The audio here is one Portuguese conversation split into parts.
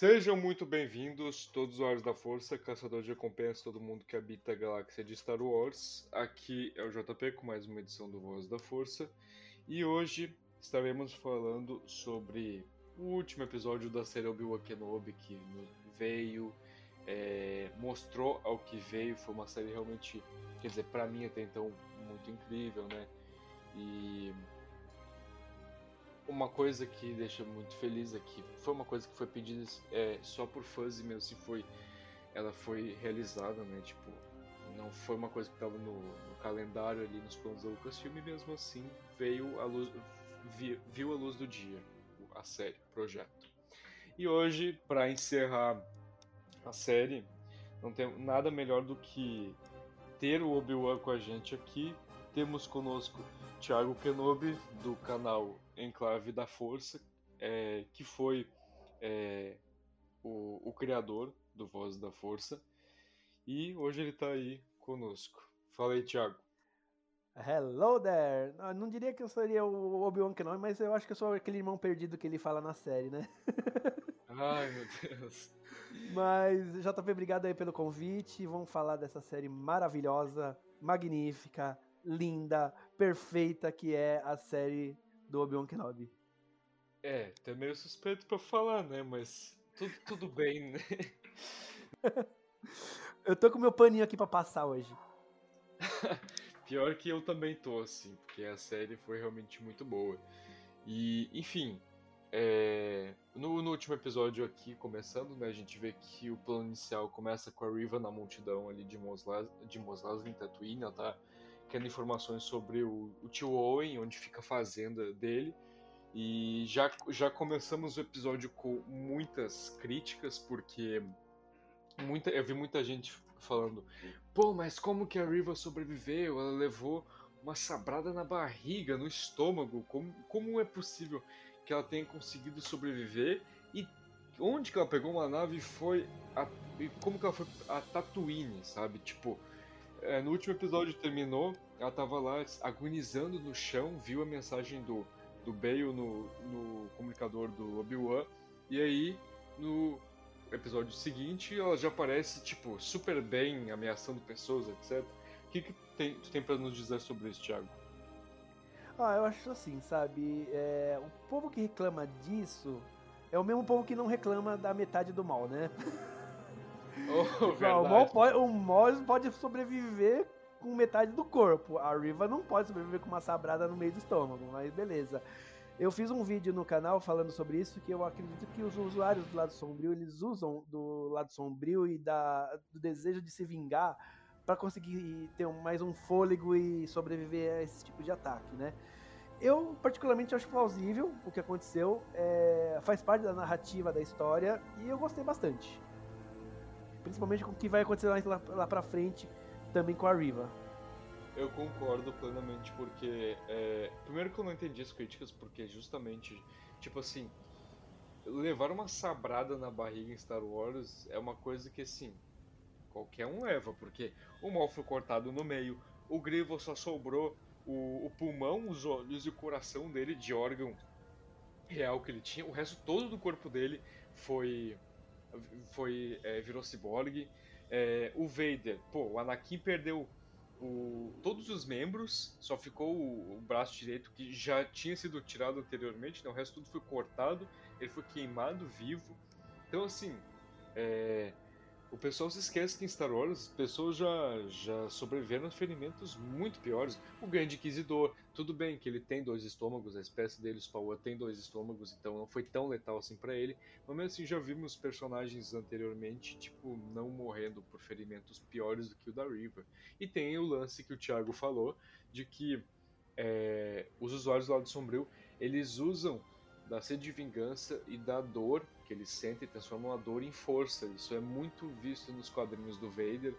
Sejam muito bem-vindos, todos os usuários da Força, caçador de recompensa, todo mundo que habita a galáxia de Star Wars. Aqui é o JP com mais uma edição do Voz da Força. E hoje estaremos falando sobre o último episódio da série Obi-Wan Kenobi que veio, é, mostrou ao que veio. Foi uma série realmente, quer dizer, pra mim até então, muito incrível, né? E uma coisa que deixa muito feliz é que foi uma coisa que foi pedida é, só por fãs e mesmo se foi ela foi realizada né? Tipo não foi uma coisa que estava no, no, calendário ali nos planos da Lucasfilm e mesmo assim veio a luz vi, viu a luz do dia a série o projeto. E hoje para encerrar a série não tem nada melhor do que ter o Obi-Wan com a gente aqui. Temos conosco Thiago Kenobi do canal Enclave da Força, é, que foi é, o, o, criador do Voz da Força. E hoje ele está aí conosco. Fala aí, Thiago. Hello there! Não, não diria que eu seria o Obi-Wan Kenobi, mas eu acho que eu sou aquele irmão perdido que ele fala na série, né? Ai, meu Deus. Mas, JP, obrigado aí pelo convite. Vamos falar dessa série maravilhosa, magnífica, linda, perfeita que é a série do Obi-Wan Kenobi. É, tá meio suspeito pra falar, né? Mas tudo, tudo bem, né? eu tô com meu paninho aqui pra passar hoje. Pior que eu também tô, assim, porque a série foi realmente muito boa. E, enfim, é... no, no, último episódio aqui, começando, né, a gente vê que o plano inicial começa com a Riva na multidão ali de Mos, de Mos Eisley, em Tatooine, ela tá querendo informações sobre o, o tio Owen, onde fica a fazenda dele. E já, já começamos o episódio com muitas críticas, porque muita, eu vi muita gente falando: pô, mas como que a Riva sobreviveu? Ela levou uma sabrada na barriga, no estômago. Como, como é possível que ela tenha conseguido sobreviver? E onde que ela pegou uma nave e foi. A, e como que ela foi a Tatooine, sabe? Tipo é, no último episódio terminou, ela tava lá agonizando no chão, viu a mensagem do, do Bale no, no comunicador do Obi-Wan, e aí no episódio seguinte ela já aparece, tipo, super bem, ameaçando pessoas, etc. O que, que tem, tu tem pra nos dizer sobre isso, Thiago? Ah, eu acho assim, sabe? É, o povo que reclama disso é o mesmo povo que não reclama da metade do mal, né? Oh, não, o, mal pode, o pode sobreviver com metade do corpo. A Riva não pode sobreviver com uma sabrada no meio do estômago, mas beleza. Eu fiz um vídeo no canal falando sobre isso, que eu acredito que os usuários do lado sombrio, eles usam do lado sombrio e da, do desejo de se vingar para conseguir ter mais um fôlego e sobreviver a esse tipo de ataque, né? Eu, particularmente, acho plausível o que aconteceu, é, faz parte da narrativa da história e eu gostei bastante. Principalmente com o que vai acontecer lá, lá, lá pra frente, também com a Riva. Eu concordo plenamente, porque. É, primeiro que eu não entendi as críticas, porque justamente, tipo assim, levar uma sabrada na barriga em Star Wars é uma coisa que assim. Qualquer um leva, porque o mal foi cortado no meio, o Grievous só sobrou o, o pulmão, os olhos e o coração dele de órgão real que ele tinha. O resto todo do corpo dele foi. Foi é, virou ciborgue. É, o Vader, pô, o Anakin perdeu o, todos os membros, só ficou o, o, braço direito que já tinha sido tirado anteriormente, né? o resto tudo foi cortado, ele foi queimado vivo. Então, assim, é, o pessoal se esquece que em Star Wars as pessoas já, já sobreviveram a ferimentos muito piores. O Grande Inquisidor, tudo bem que ele tem dois estômagos, a espécie dele, Spawa, tem dois estômagos, então não foi tão letal assim para ele. Mas mesmo assim, já vimos personagens anteriormente, tipo, não morrendo por ferimentos piores do que o da River. E tem o lance que o Thiago falou, de que é, os usuários do lado sombrio, eles usam da sede de vingança e da dor que eles sentem e transformam a dor em força. Isso é muito visto nos quadrinhos do Vader.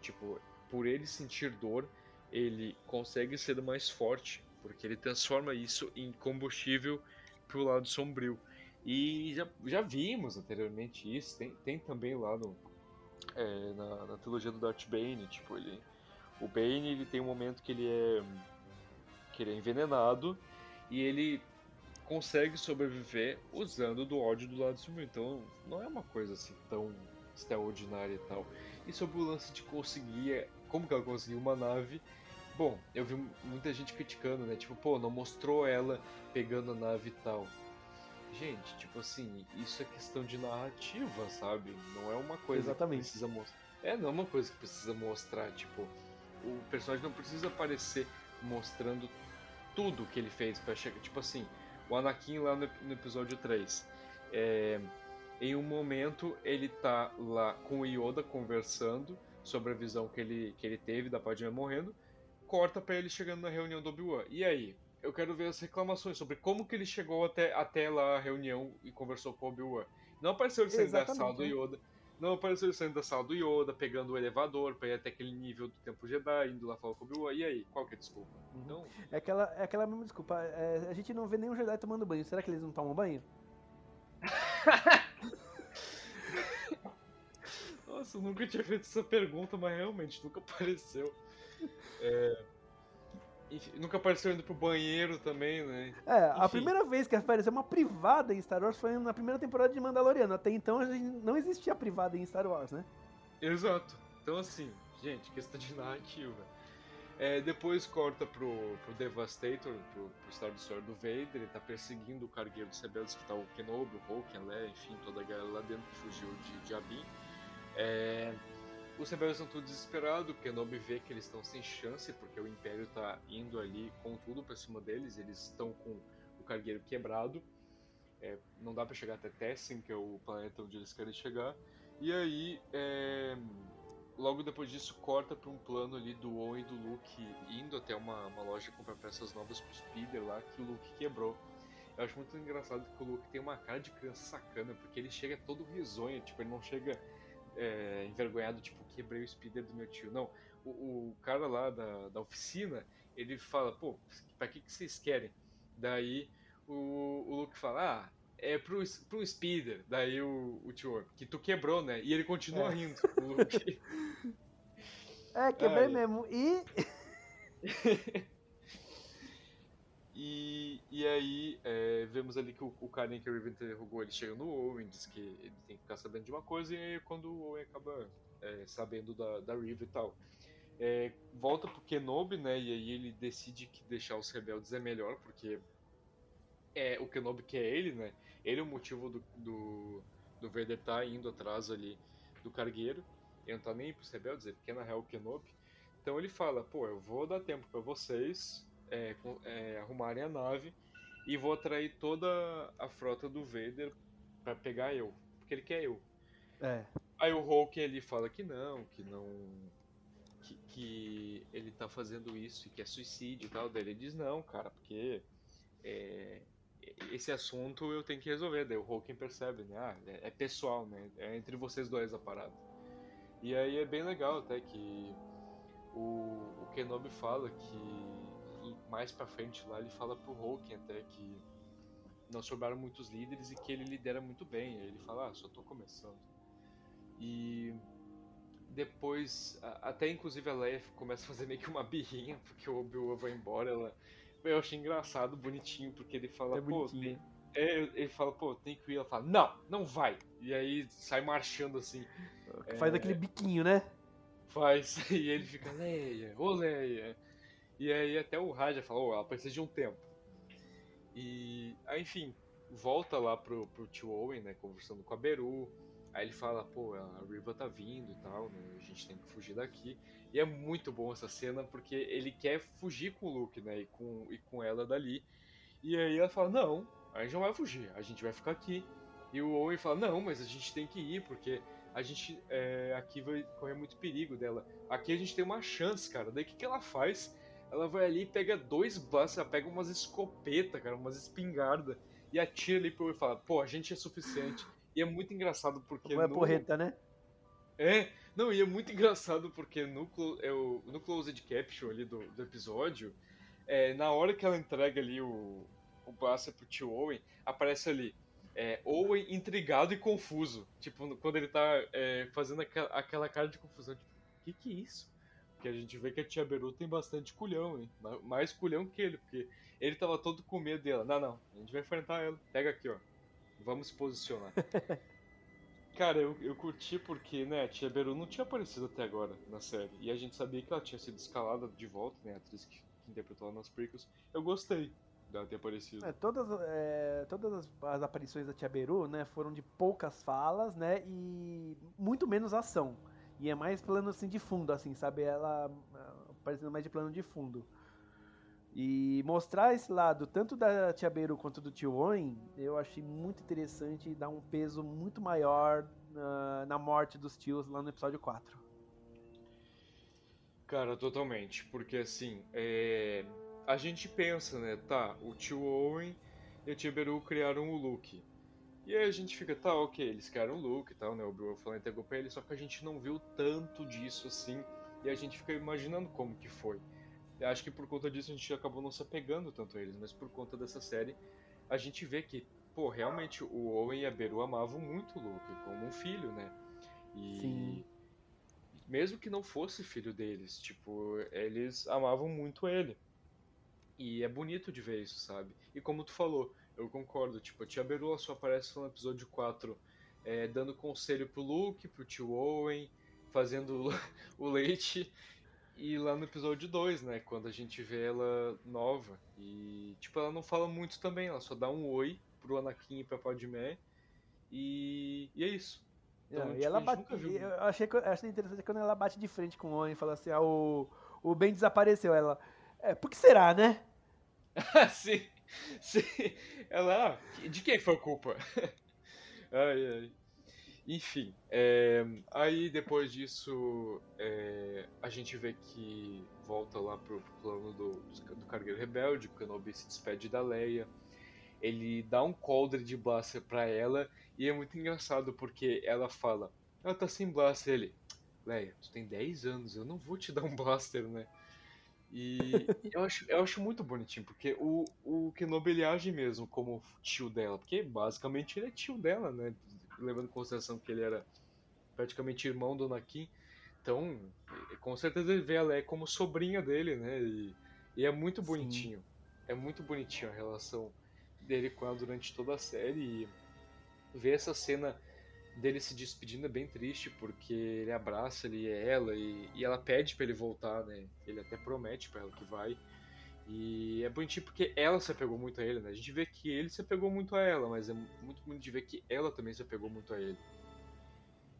Tipo, por ele sentir dor, ele consegue ser mais forte, porque ele transforma isso em combustível pro lado sombrio. E já, já vimos anteriormente isso, tem, tem também lá no, é, na, na, trilogia do Darth Bane, tipo, ele, o Bane ele tem um momento que ele é que ele é envenenado e ele consegue sobreviver usando do ódio do lado sombrio. Então não é uma coisa assim tão extraordinária e tal. E sobre o lance de conseguir, como que ela conseguiu uma nave? Bom, eu vi muita gente criticando, né? Tipo, pô, não mostrou ela pegando a nave e tal. Gente, tipo assim, isso é questão de narrativa, sabe? Não é uma coisa Exatamente. que precisa mostrar. É, não é uma coisa que precisa mostrar, tipo, o personagem não precisa aparecer mostrando tudo que ele fez para chegar, tipo assim, o Anakin lá no, no episódio 3. É, em um momento ele tá lá com o Yoda conversando sobre a visão que ele, que ele teve da Padmé morrendo, corta para ele chegando na reunião do Obi-Wan. E aí? Eu quero ver as reclamações sobre como que ele chegou até, até lá a reunião e conversou com o Obi-Wan. Não apareceu ele da sala do é. Yoda. Não apareceu ele saindo da sala do Yoda, pegando o elevador pra ir até aquele nível do Tempo Jedi, indo lá falar com o Obi-Wan. E aí, qual que é a desculpa? Uhum. Então... É, aquela, é aquela mesma desculpa. É, a gente não vê nenhum Jedi tomando banho. Será que eles não tomam banho? Nossa, eu nunca tinha feito essa pergunta, mas realmente nunca apareceu. É... Nunca apareceu indo pro banheiro também, né? É, Enfim. a primeira vez que apareceu uma privada em Star Wars foi na primeira temporada de Mandaloriano. Até então a gente não existia privada em Star Wars, né? Exato. Então assim, gente, questão de narrativa. É, depois corta pro, pro Devastator, pro, pro Star Destroyer do Vader, ele tá perseguindo o cargueiro dos rebeldes que tá o Kenobi, o Hulk, a Leia, enfim, toda a galera lá dentro que fugiu de, de Abin. É, os rebeldes estão tudo desesperados, o Kenobi vê que eles estão sem chance, porque o Império está indo ali com tudo para cima deles, eles estão com o cargueiro quebrado, é, não dá para chegar até Tessin, que é o planeta onde eles querem chegar, e aí, é, logo depois disso, corta para um plano ali do Owen e do Luke indo até uma, uma loja comprar peças novas pro Speeder lá, que o Luke quebrou. Eu acho muito engraçado que o Luke tem uma cara de criança sacana, porque ele chega todo risonho, tipo, ele não chega é, envergonhado, tipo, quebrei o speeder do meu tio. Não, o, o cara lá da, da oficina, ele fala, pô, pra que, que vocês querem? Daí o, o Luke fala, ah, é pro, pro speeder. Daí o, o tio, que tu quebrou, né? E ele continua é. rindo, o Luke. É, quebrei Ai. mesmo. E... E, e aí é, vemos ali que o, o carinha que o Riven interrogou, ele chega no Owen, diz que ele tem que ficar sabendo de uma coisa, e aí quando o Owen acaba é, sabendo da, da Riven e tal. É, volta pro Kenobi, né, e aí ele decide que deixar os rebeldes é melhor, porque é o Kenobi que é ele, né, ele é o motivo do, do, do Vader tá indo atrás ali do cargueiro, ele não tá nem pros rebeldes, ele quer na real o Kenobi, Então ele fala, pô, eu vou dar tempo para vocês é, é, arrumarem a nave e vou atrair toda a frota do Vader para pegar eu, porque ele quer eu. É. Aí o Hulk ele fala que não, que não. Que, que ele tá fazendo isso e que é suicídio e tal. Daí ele diz não, cara, porque é, esse assunto eu tenho que resolver. Daí o Hulk percebe, né? Ah, é, é pessoal, né? É entre vocês dois a parada. E aí é bem legal até que o, o Kenobi fala que mais pra frente lá ele fala pro Hulk até que não sobraram muitos líderes e que ele lidera muito bem. Aí ele fala, ah, só tô começando. E depois, até inclusive a Leia começa a fazer meio que uma birrinha porque o Obi-Wan vai embora. Ela, eu achei engraçado, bonitinho, porque ele fala, É pô, tem, é, ele fala, pô, tem que ir. Ela fala, não, não vai. E aí sai marchando assim. Faz É. aquele biquinho, né? Faz. E ele fica, Leia, ô Leia. E aí até o Raja fala, oh, ela precisa de um tempo. E aí, enfim, volta lá pro, pro tio Owen, né, conversando com a Beru. Aí ele fala, pô, a Riva tá vindo e tal, né, a gente tem que fugir daqui. E é muito bom essa cena porque ele quer fugir com o Luke, né, e com, e com ela dali. E aí ela fala, não, a gente não vai fugir, a gente vai ficar aqui. E o Owen fala, não, mas a gente tem que ir, porque a gente é, aqui vai correr muito perigo dela. Aqui a gente tem uma chance, cara. Daí o que, que ela faz? Ela vai ali e pega dois blasters, ela pega umas escopetas, cara, umas espingardas, e atira ali pro e fala, pô, a gente é suficiente. E é muito engraçado porque. É no- porreta, né? é, não, e é muito engraçado porque no, é o- no Closed Caption ali do, do episódio, é, na hora que ela entrega ali o, o blaster pro tio Owen, aparece ali, é, Owen intrigado e confuso. Tipo, quando ele tá é, fazendo aquela, aquela cara de confusão, tipo, o que que é isso? Porque a gente vê que a tia Beru tem bastante culhão, hein? Ma- Mais culhão que ele, porque ele tava todo com medo dela. Não, não, a gente vai enfrentar ela. Pega aqui, ó. Vamos se posicionar. Cara, eu, eu curti porque, né, a Tia Beru não tinha aparecido até agora na série. E a gente sabia que ela tinha sido escalada de volta, né, a atriz que, que interpretou ela nas prequels. Eu gostei dela ter aparecido. É, todas é, todas as, as aparições da Tia Beru, né, foram de poucas falas, né, e muito menos ação. E é mais plano assim de fundo, assim, sabe? Ela ah, aparecendo mais de plano de fundo. E mostrar esse lado, tanto da Tia Beru quanto do Tio Owen, eu achei muito interessante e dá um peso muito maior na, na morte dos tios lá no episódio 4. Cara, totalmente. Porque assim, é... a gente pensa, né, tá, o tio Owen e a tia Beru criaram o Luke. E aí a gente fica, tá, ok, eles criaram o Luke e tal, né? O Obi-Wan falou entregou pra ele, só que a gente não viu tanto disso assim. E a gente fica imaginando como que foi. Eu acho que por conta disso a gente acabou não se apegando tanto a eles, mas por conta dessa série a gente vê que, pô, realmente o Owen e a Beru amavam muito o Luke, como um filho, né? E Sim. mesmo que não fosse filho deles, tipo, eles amavam muito ele. E é bonito de ver isso, sabe? E como tu falou, eu concordo, tipo, a tia Beru ela só aparece no episódio 4 é, dando conselho pro Luke, pro tio Owen, fazendo o leite. E lá no episódio 2, né, quando a gente vê ela nova. E, tipo, ela não fala muito também, ela só dá um oi pro Anakin e pra Padmé. E, e é isso. Então, Não, tipo, e ela bate, viu- eu achei, que- eu achei interessante quando ela bate de frente com o Owen e fala assim, ah, o, o Ben desapareceu. Ela, é, por que será, né? sim. Ela, ah, de quem foi a culpa? ai, ai. Enfim, é, aí depois disso é, a gente vê que volta lá pro, plano do, do Cargueiro Rebelde, o Kenobi se despede da Leia, ele dá um coldre de blaster pra ela e é muito engraçado porque ela fala, ela tá sem blaster, ele, Leia, tu tem 10 anos, eu não vou te dar um blaster, né? E eu acho, eu acho muito bonitinho, porque o, o Kenobi ele age mesmo como tio dela, porque basicamente ele é tio dela, né? Levando em consideração que ele era praticamente irmão do Anakin. Então, com certeza ele vê a Leia como sobrinha dele, né? E, e é muito Sim. bonitinho. É muito bonitinho a relação dele com ela durante toda a série. E ver essa cena dele se despedindo é bem triste, porque ele abraça ele e ela, e, e ela pede pra ele voltar, né? Ele até promete pra ela que vai. E é bonitinho porque ela se apegou muito a ele, né? A gente vê que ele se apegou muito a ela, mas é muito bonito de ver que ela também se apegou muito a ele.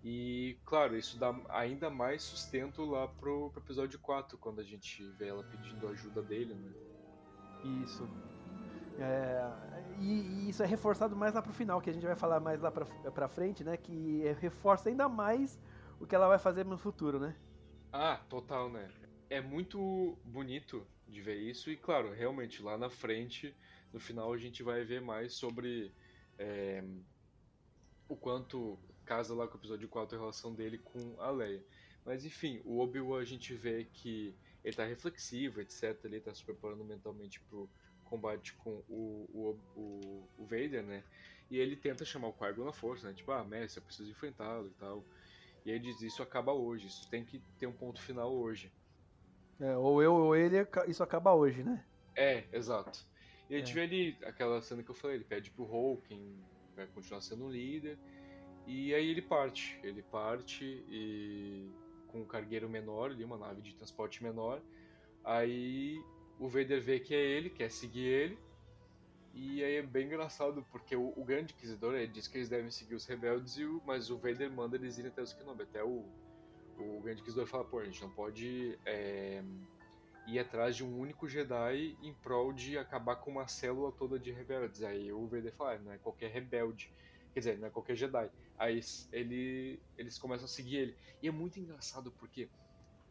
E, claro, isso dá ainda mais sustento lá pro, pro episódio 4, quando a gente vê ela pedindo ajuda dele, né? Isso. É, e, e, isso é reforçado mais lá pro final, que a gente vai falar mais lá pra, pra frente, né? Que reforça ainda mais o que ela vai fazer no futuro, né? Ah, total, né? É muito bonito de ver isso, e claro, realmente, lá na frente, no final, a gente vai ver mais sobre é, o quanto casa lá com o episódio 4 a relação dele com a Leia. Mas enfim, o Obi-Wan a gente vê que ele tá reflexivo, etc. Ele tá se preparando mentalmente pro combate com o, o, o, o Vader, né? E ele tenta chamar o Qui-Gon na força, né? Tipo, ah, mestre, eu preciso enfrentá-lo e tal. E ele diz, isso acaba hoje, isso tem que ter um ponto final hoje. É, ou eu ou ele, isso acaba hoje, né? É, exato. E a gente é. vê ali aquela cena que eu falei, ele pede pro Hulk, vai continuar sendo o líder, e aí ele parte. Ele parte e com um cargueiro menor ali, uma nave de transporte menor. Aí o Vader vê que é ele, quer seguir ele. E aí é bem engraçado, porque o, o Grande Inquisidor ele diz que eles devem seguir os rebeldes, e o, mas o Vader manda eles irem até os Kenobi. Até o, o Grande Inquisidor fala, pô, a gente não pode é, ir atrás de um único Jedi em prol de acabar com uma célula toda de rebeldes. Aí o Vader fala, ah, não é qualquer rebelde Quer dizer, não é qualquer Jedi. Aí ele, eles começam a seguir ele. E é muito engraçado porque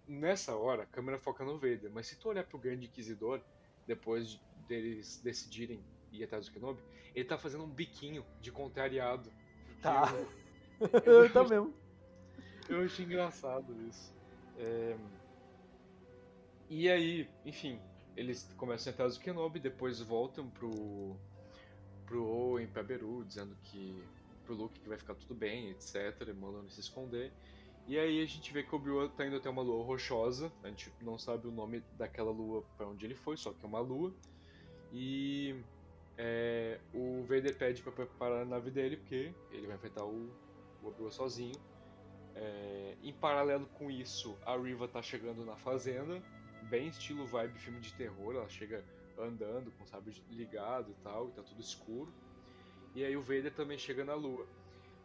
nessa hora a câmera foca no Vader, mas se tu olhar pro Grande Inquisidor, depois deles decidirem ir atrás do Kenobi, ele tá fazendo um biquinho de contrariado. Tá. Eu, eu, mesmo. Eu achei engraçado isso. É... E aí, enfim, eles começam a ir atrás do Kenobi, depois voltam pro pro Owen, pra Beru, dizendo que pro Luke que vai ficar tudo bem, etc, mandando se esconder. E aí a gente vê que o Obi-Wan tá indo até uma lua rochosa, a gente não sabe o nome daquela lua para onde ele foi, só que é uma lua. E é, o Vader pede para preparar a nave dele, porque ele vai enfrentar o, o Obi-Wan sozinho. É, em paralelo com isso, a Riva tá chegando na fazenda, bem estilo vibe filme de terror, ela chega andando com o sabre ligado e tal, e tá tudo escuro. E aí o Vader também chega na lua.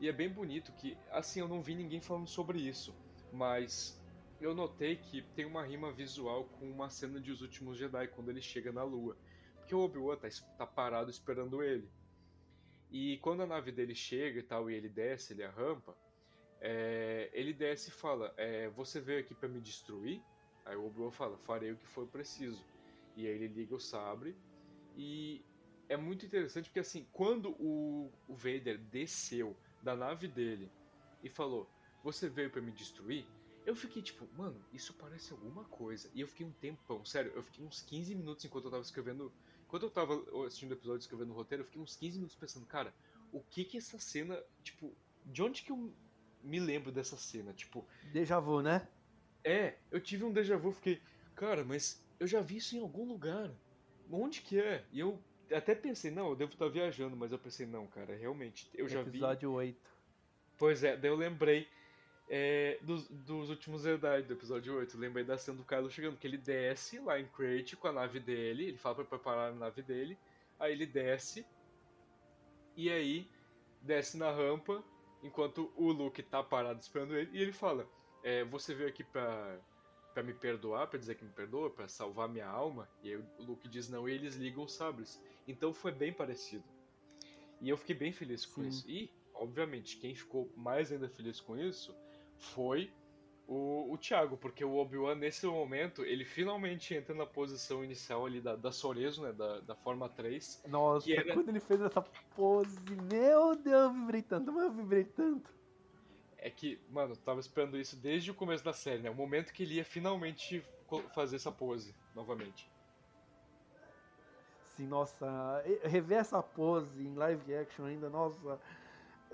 E é bem bonito que, assim, eu não vi ninguém falando sobre isso, mas eu notei que tem uma rima visual com uma cena de Os Últimos Jedi, quando ele chega na lua. Porque o Obi-Wan tá, tá parado esperando ele. E quando a nave dele chega e tal, e ele desce, ele a rampa, é, ele desce e fala: é, Você veio aqui para me destruir? Aí o Obi-Wan fala: Farei o que for preciso. E aí ele liga o sabre. E é muito interessante porque assim, quando o, o Vader desceu da nave dele e falou: Você veio para me destruir? Eu fiquei tipo, mano, isso parece alguma coisa. E eu fiquei um tempão, sério, eu fiquei uns 15 minutos enquanto eu tava escrevendo. Enquanto eu tava assistindo o episódio escrevendo o roteiro, eu fiquei uns 15 minutos pensando, cara, o que que essa cena, tipo, de onde que eu me lembro dessa cena? Tipo. Déjà vu, né? É, eu tive um déjà vu, fiquei, cara, mas eu já vi isso em algum lugar. Onde que é? E eu até pensei, não, eu devo estar viajando, mas eu pensei, não, cara, realmente, eu já Episódio vi. Episódio 8. Pois é, daí eu lembrei é, dos, dos últimos Jedi, do episódio 8. Eu lembrei da cena do Kylo chegando, que ele desce lá em Crate com a nave dele, ele fala pra preparar a nave dele, aí ele desce, e aí desce na rampa, enquanto o Luke tá parado esperando ele, e ele fala, é, você veio aqui pra para me perdoar, para dizer que me perdoa, para salvar minha alma. E aí o Luke diz não e eles ligam os sabres. Então foi bem parecido. E eu fiquei bem feliz com Sim. isso. E, obviamente, quem ficou mais ainda feliz com isso foi o, o Thiago, porque o Obi-Wan, nesse momento, ele finalmente entra na posição inicial ali da, da Sorezo, né? Da, da forma 3. Nossa, era... quando ele fez essa pose, meu Deus, eu vibrei tanto, mas eu vibrei tanto é que, mano, tava esperando isso desde o começo da série, né? O momento que ele ia finalmente fazer essa pose novamente. Sim, nossa, rever essa pose em live action ainda, nossa,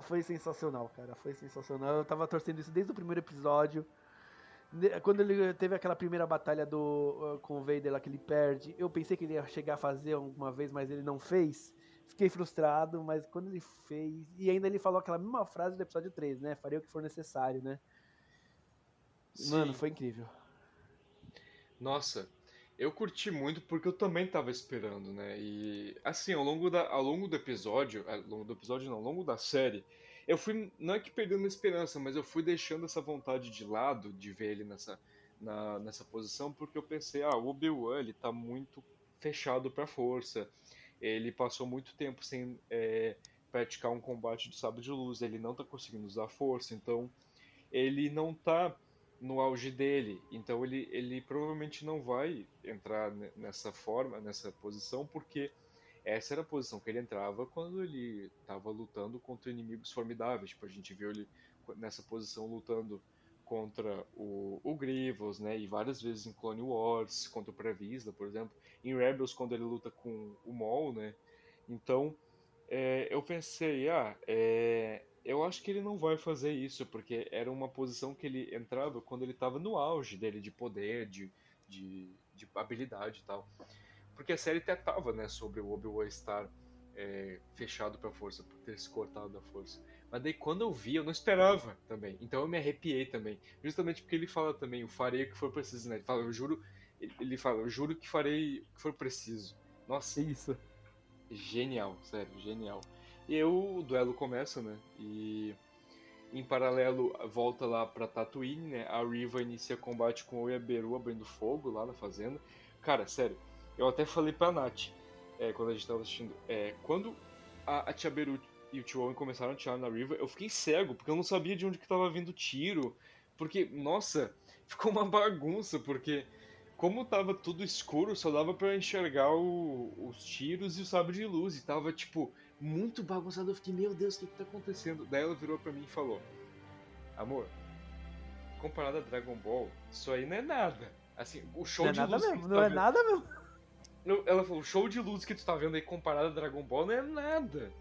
foi sensacional, cara, foi sensacional. Eu tava torcendo isso desde o primeiro episódio. Quando ele teve aquela primeira batalha do, uh, com o Vader lá que ele perde, eu pensei que ele ia chegar a fazer alguma vez, mas ele não fez. Fiquei frustrado, mas quando ele fez. E ainda ele falou aquela mesma frase do episódio 3, né? Farei o que for necessário, né? Sim. Mano, foi incrível. Nossa, eu curti muito porque eu também tava esperando, né? E assim, ao longo, da, ao longo do episódio, ao longo do episódio não, ao longo da série, eu fui, não é que perdendo a esperança, mas eu fui deixando essa vontade de lado de ver ele nessa, na, nessa posição, porque eu pensei, ah, o Obi-Wan, ele tá muito fechado pra força, ele passou muito tempo sem é, praticar um combate de sabre de luz, ele não tá conseguindo usar força, então ele não tá no auge dele, então ele, ele provavelmente não vai entrar nessa forma, nessa posição, porque essa era a posição que ele entrava quando ele estava lutando contra inimigos formidáveis. Tipo, a gente viu ele nessa posição lutando contra o, o Grievous, né? E várias vezes em Clone Wars, contra o Previsla, por exemplo. Em Rebels, quando ele luta com o Maul, né? Então, é, eu pensei, ah, é, eu acho que ele não vai fazer isso, porque era uma posição que ele entrava quando ele estava no auge dele de poder, de, de, de habilidade e tal. Porque a série até tava, né, sobre o Obi-Wan estar é, fechado pra força, por ter se cortado da força. Mas daí quando eu vi, eu não esperava também. Então eu me arrepiei também. Justamente porque ele fala também, o farei o que for preciso, né? Ele fala, eu juro. Ele fala, eu juro que farei o que for preciso. Nossa. Isso. Genial, sério, genial. E o duelo começa, né? E em paralelo volta lá pra Tatooine, né? A Riva inicia combate com o Yaberu abrindo fogo lá na fazenda. Cara, sério, eu até falei pra Nath, é, quando a gente tava assistindo, é, quando a, a Tia Beru e o Tio Owen começaram a tirar na River, eu fiquei cego, porque eu não sabia de onde que tava vindo tiro. Porque, nossa, ficou uma bagunça, porque como tava tudo escuro, só dava para enxergar o, os tiros e o sabre de luz. E tava, tipo, muito bagunçado. Eu fiquei, meu Deus, o que, que tá acontecendo? Daí ela virou para mim e falou: Amor, comparado a Dragon Ball, isso aí não é nada. Assim, o show não é de nada luz. mesmo, não tá é vendo- nada mesmo. ela falou, o show de luz que tu tá vendo aí comparado a Dragon Ball não é nada.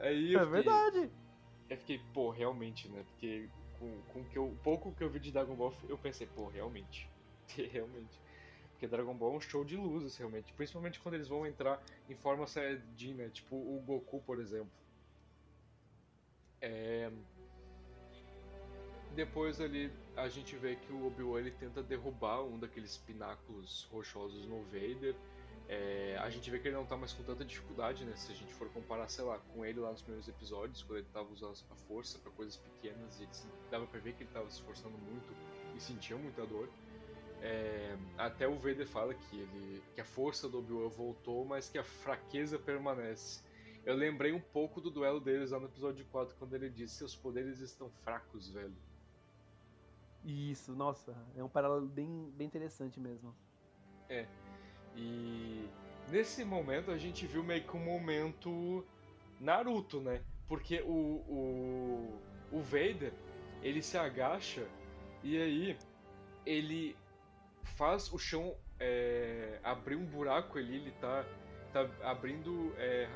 Aí eu É fiquei, verdade. eu fiquei, pô, realmente, né? Porque com, com que eu, o pouco que eu vi de Dragon Ball, eu pensei, pô, realmente. realmente. Porque Dragon Ball é um show de luzes, realmente. Principalmente quando eles vão entrar em forma Saiyajin, né? Tipo o Goku, por exemplo. É... Depois ali a gente vê que o Obi-Wan ele tenta derrubar um daqueles pináculos rochosos no Vader. É, a gente vê que ele não tá mais com tanta dificuldade, né? Se a gente for comparar, sei lá, com ele lá nos primeiros episódios, quando ele tava usando a força pra coisas pequenas, e ele dava pra ver que ele tava se esforçando muito e sentia muita dor. É, até o Vader fala que, ele, que a força do Obi-Wan voltou, mas que a fraqueza permanece. Eu lembrei um pouco do duelo deles lá no episódio 4, quando ele disse: Seus poderes estão fracos, velho. Isso, nossa, é um paralelo bem, bem interessante mesmo. E nesse momento a gente viu meio que um momento Naruto, né? Porque o, o, o Vader ele se agacha e aí ele faz o chão é, abrir um buraco ali, ele tá, tá abrindo. é,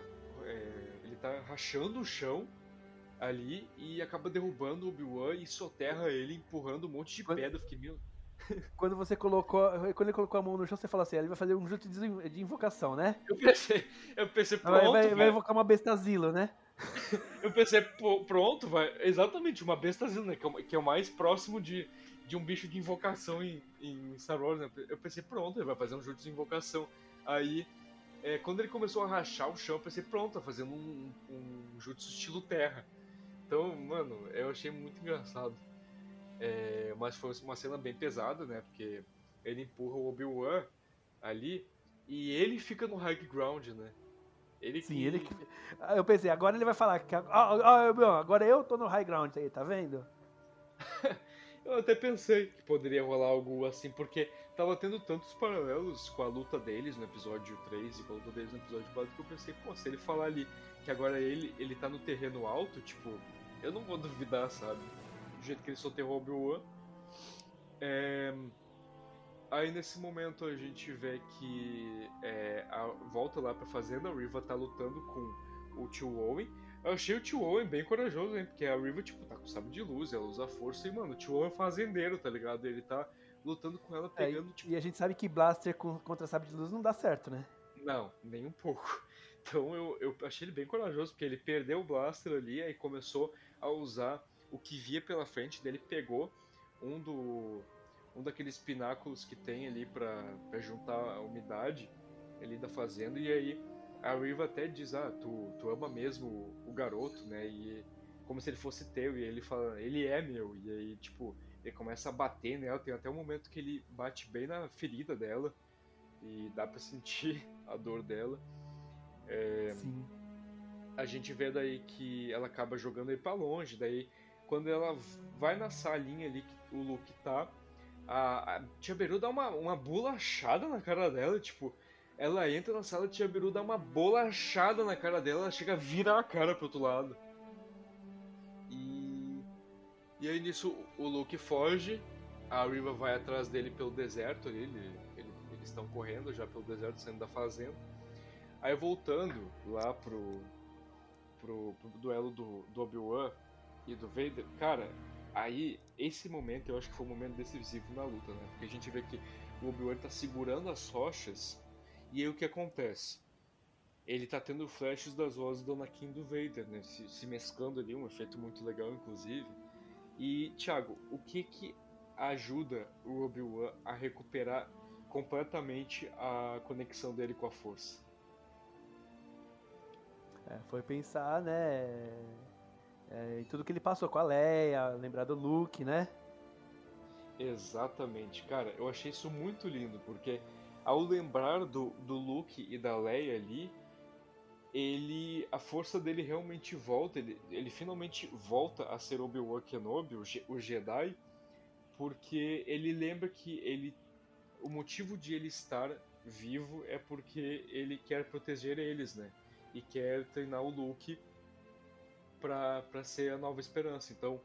é, ele tá rachando o chão ali e acaba derrubando o Obi-Wan e soterra ele, empurrando um monte de Quando- pedra. Fiquei, meu, Quando você colocou. Quando ele colocou a mão no chão, você falou assim, ele vai fazer um jutsu de invocação, né? eu pensei, eu pensei, pronto, vai, vai vai- invocar uma bestazilo, né? Eu pensei, pronto, vai. Exatamente, uma bestazina, né? Que é o, que é o mais próximo de, de um bicho de invocação em, em Star Wars, né? Eu pensei, pronto, ele vai fazer um jutsu de invocação. Aí, é, quando ele começou a rachar o chão, eu pensei, pronto, tá fazendo um, um jutsu estilo terra. Então, mano, eu achei muito engraçado. É, mas foi uma cena bem pesada, né? Porque ele empurra o Obi-Wan ali e ele fica no high ground, né? Ele Sim, que- ele que. Ah, Eu pensei, agora ele vai falar que. Ah, ah, ah, bom, agora eu tô no high ground aí, tá vendo? Eu até pensei que poderia rolar algo assim, porque tava tendo tantos paralelos com a luta deles no episódio 3 e com a luta deles no episódio 4 que eu pensei, pô, se ele falar ali que agora ele, ele tá no terreno alto, tipo, eu não vou duvidar, sabe? Do jeito que ele soterrou o Obi-Wan. É... Aí nesse momento a gente vê que é, a volta lá pra fazenda, a Riva tá lutando com o tio Owen. Eu achei o tio Owen bem corajoso, hein? Porque a Riva, tipo, tá com sabre de luz, ela usa força e, mano, o tio Owen é fazendeiro, tá ligado? Ele tá lutando com ela, É, pegando, tipo, E a gente sabe que Blaster contra sabre de luz não dá certo, né? Não, nem um pouco. Então eu, eu achei ele bem corajoso, porque ele perdeu o blaster ali, aí começou a usar o que via pela frente dele, pegou um do um daqueles pináculos que tem ali pra juntar a umidade ali da fazenda, e aí a Riva até diz, ah, tu, tu ama mesmo o, o garoto, né? E como se ele fosse teu, e ele fala, ele é meu, e aí, tipo, ele começa a bater nela, tem até um momento que ele bate bem na ferida dela, e dá pra sentir a dor dela. É, Sim. a gente vê daí que ela acaba jogando ele pra longe, daí quando ela vai na salinha ali que o Luke tá, a, a Tia Beru dá uma, uma bolachada na cara dela, tipo, ela entra na sala, a Tia Beru dá uma bolachada na cara dela, ela chega a virar a cara pro outro lado. E. E aí nisso o Luke foge, a Riva vai atrás dele pelo deserto ali, ele, ele- eles estão correndo já pelo deserto, saindo da fazenda. Aí voltando lá pro, pro, pro duelo do, do Obi-Wan e do Vader, cara, aí esse momento eu acho que foi um momento decisivo na luta, né? Porque a gente vê que o Obi-Wan tá segurando as rochas e aí o que acontece? Ele tá tendo flashes das vozes do Anakin do Vader, né? Se, se mesclando ali, um efeito muito legal, inclusive. E, Thiago, o que que ajuda o Obi-Wan a recuperar completamente a conexão dele com a Força? É, foi pensar, né? É, em tudo que ele passou com a Leia, lembrar do Luke, né? Exatamente, cara, eu achei isso muito lindo, porque ao lembrar do, do Luke e da Leia ali, ele, a força dele realmente volta, ele, ele finalmente volta a ser Obi-Wan Kenobi, o, o Jedi, porque ele lembra que ele, o motivo de ele estar vivo é porque ele quer proteger eles, né? E quer treinar o Luke pra ser a nova esperança. Então,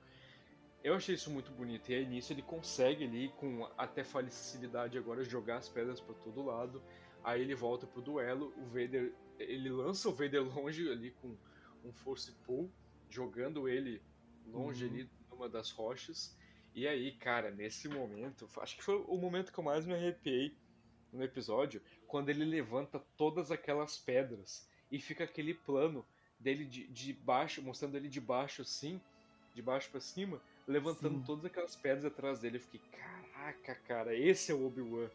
eu achei isso muito bonito. E aí nisso ele consegue ali, com até facilidade agora, jogar as pedras para todo lado. Aí ele volta pro duelo. O Vader. Ele lança o Vader longe ali com um Force Pull, jogando ele longe Uhum. ali numa das rochas. E aí, cara, nesse momento, acho que foi o momento que eu mais me arrepiei no episódio, quando ele levanta todas aquelas pedras e fica aquele plano dele de, de baixo, mostrando ele de baixo assim, de baixo pra cima, levantando Sim. todas aquelas pedras atrás dele. Eu fiquei, caraca, cara, esse é o Obi-Wan.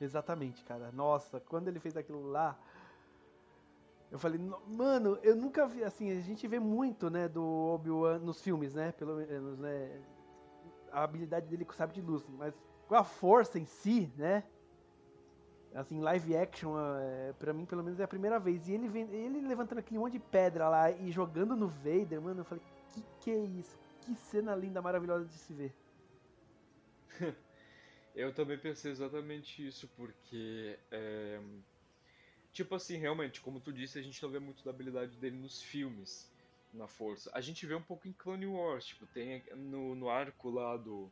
Exatamente, cara. Nossa, quando ele fez aquilo lá, eu falei, "No- mano, eu nunca vi assim, a gente vê muito, né, do Obi-Wan nos filmes, né, pelo menos, né, a habilidade dele com o sabre de luz, mas com a força em si, né, assim, live action, é, pra mim, pelo menos, é a primeira vez. E ele, vem, ele levantando aquele monte de pedra lá e jogando no Vader, mano, eu falei, que que é isso? Que cena linda, maravilhosa de se ver. Eu também pensei exatamente isso, porque. é, Tipo assim, realmente, como tu disse, a gente não vê muito da habilidade dele nos filmes, na força. A gente vê um pouco em Clone Wars, tipo, tem no, no arco lá do,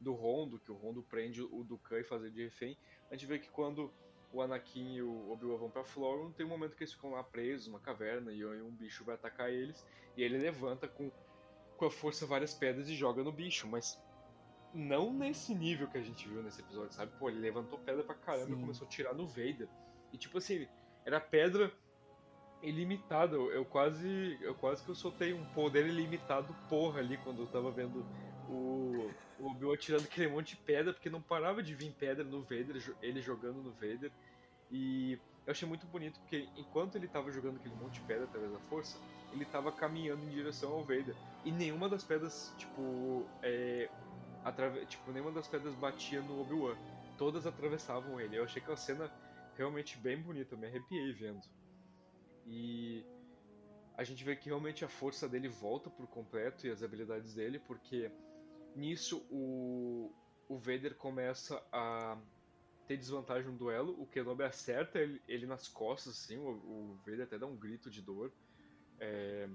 do Rondo, que o Rondo prende o Dukan e faz ele de refém. A gente vê que quando o Anakin e o Obi-Wan vão pra Floron, tem um momento que eles ficam lá presos, numa caverna, e um bicho vai atacar eles, e ele levanta com, com a força várias pedras e joga no bicho, mas não nesse nível que a gente viu nesse episódio, sabe? Pô, ele levantou pedra pra caramba e Sim. começou a tirar no Vader. E tipo assim, era pedra ilimitada. Eu, eu quase. Eu quase que eu soltei um poder ilimitado porra ali quando eu tava vendo o, o Obi-Wan tirando aquele monte de pedra, porque não parava de vir pedra no Vader, ele jogando no Vader. E eu achei muito bonito, porque enquanto ele tava jogando aquele monte de pedra através da força, ele tava caminhando em direção ao Vader. E nenhuma das pedras, tipo, é, atrave... tipo, nenhuma das pedras batia no Obi-Wan. Todas atravessavam ele. Eu achei aquela cena realmente bem bonita, eu me arrepiei vendo. E a gente vê que realmente a força dele volta por completo e as habilidades dele, porque nisso o, o Vader começa a ter desvantagem no duelo, o Kenobi acerta ele, ele nas costas, assim, o, o Vader até dá um grito de dor. É,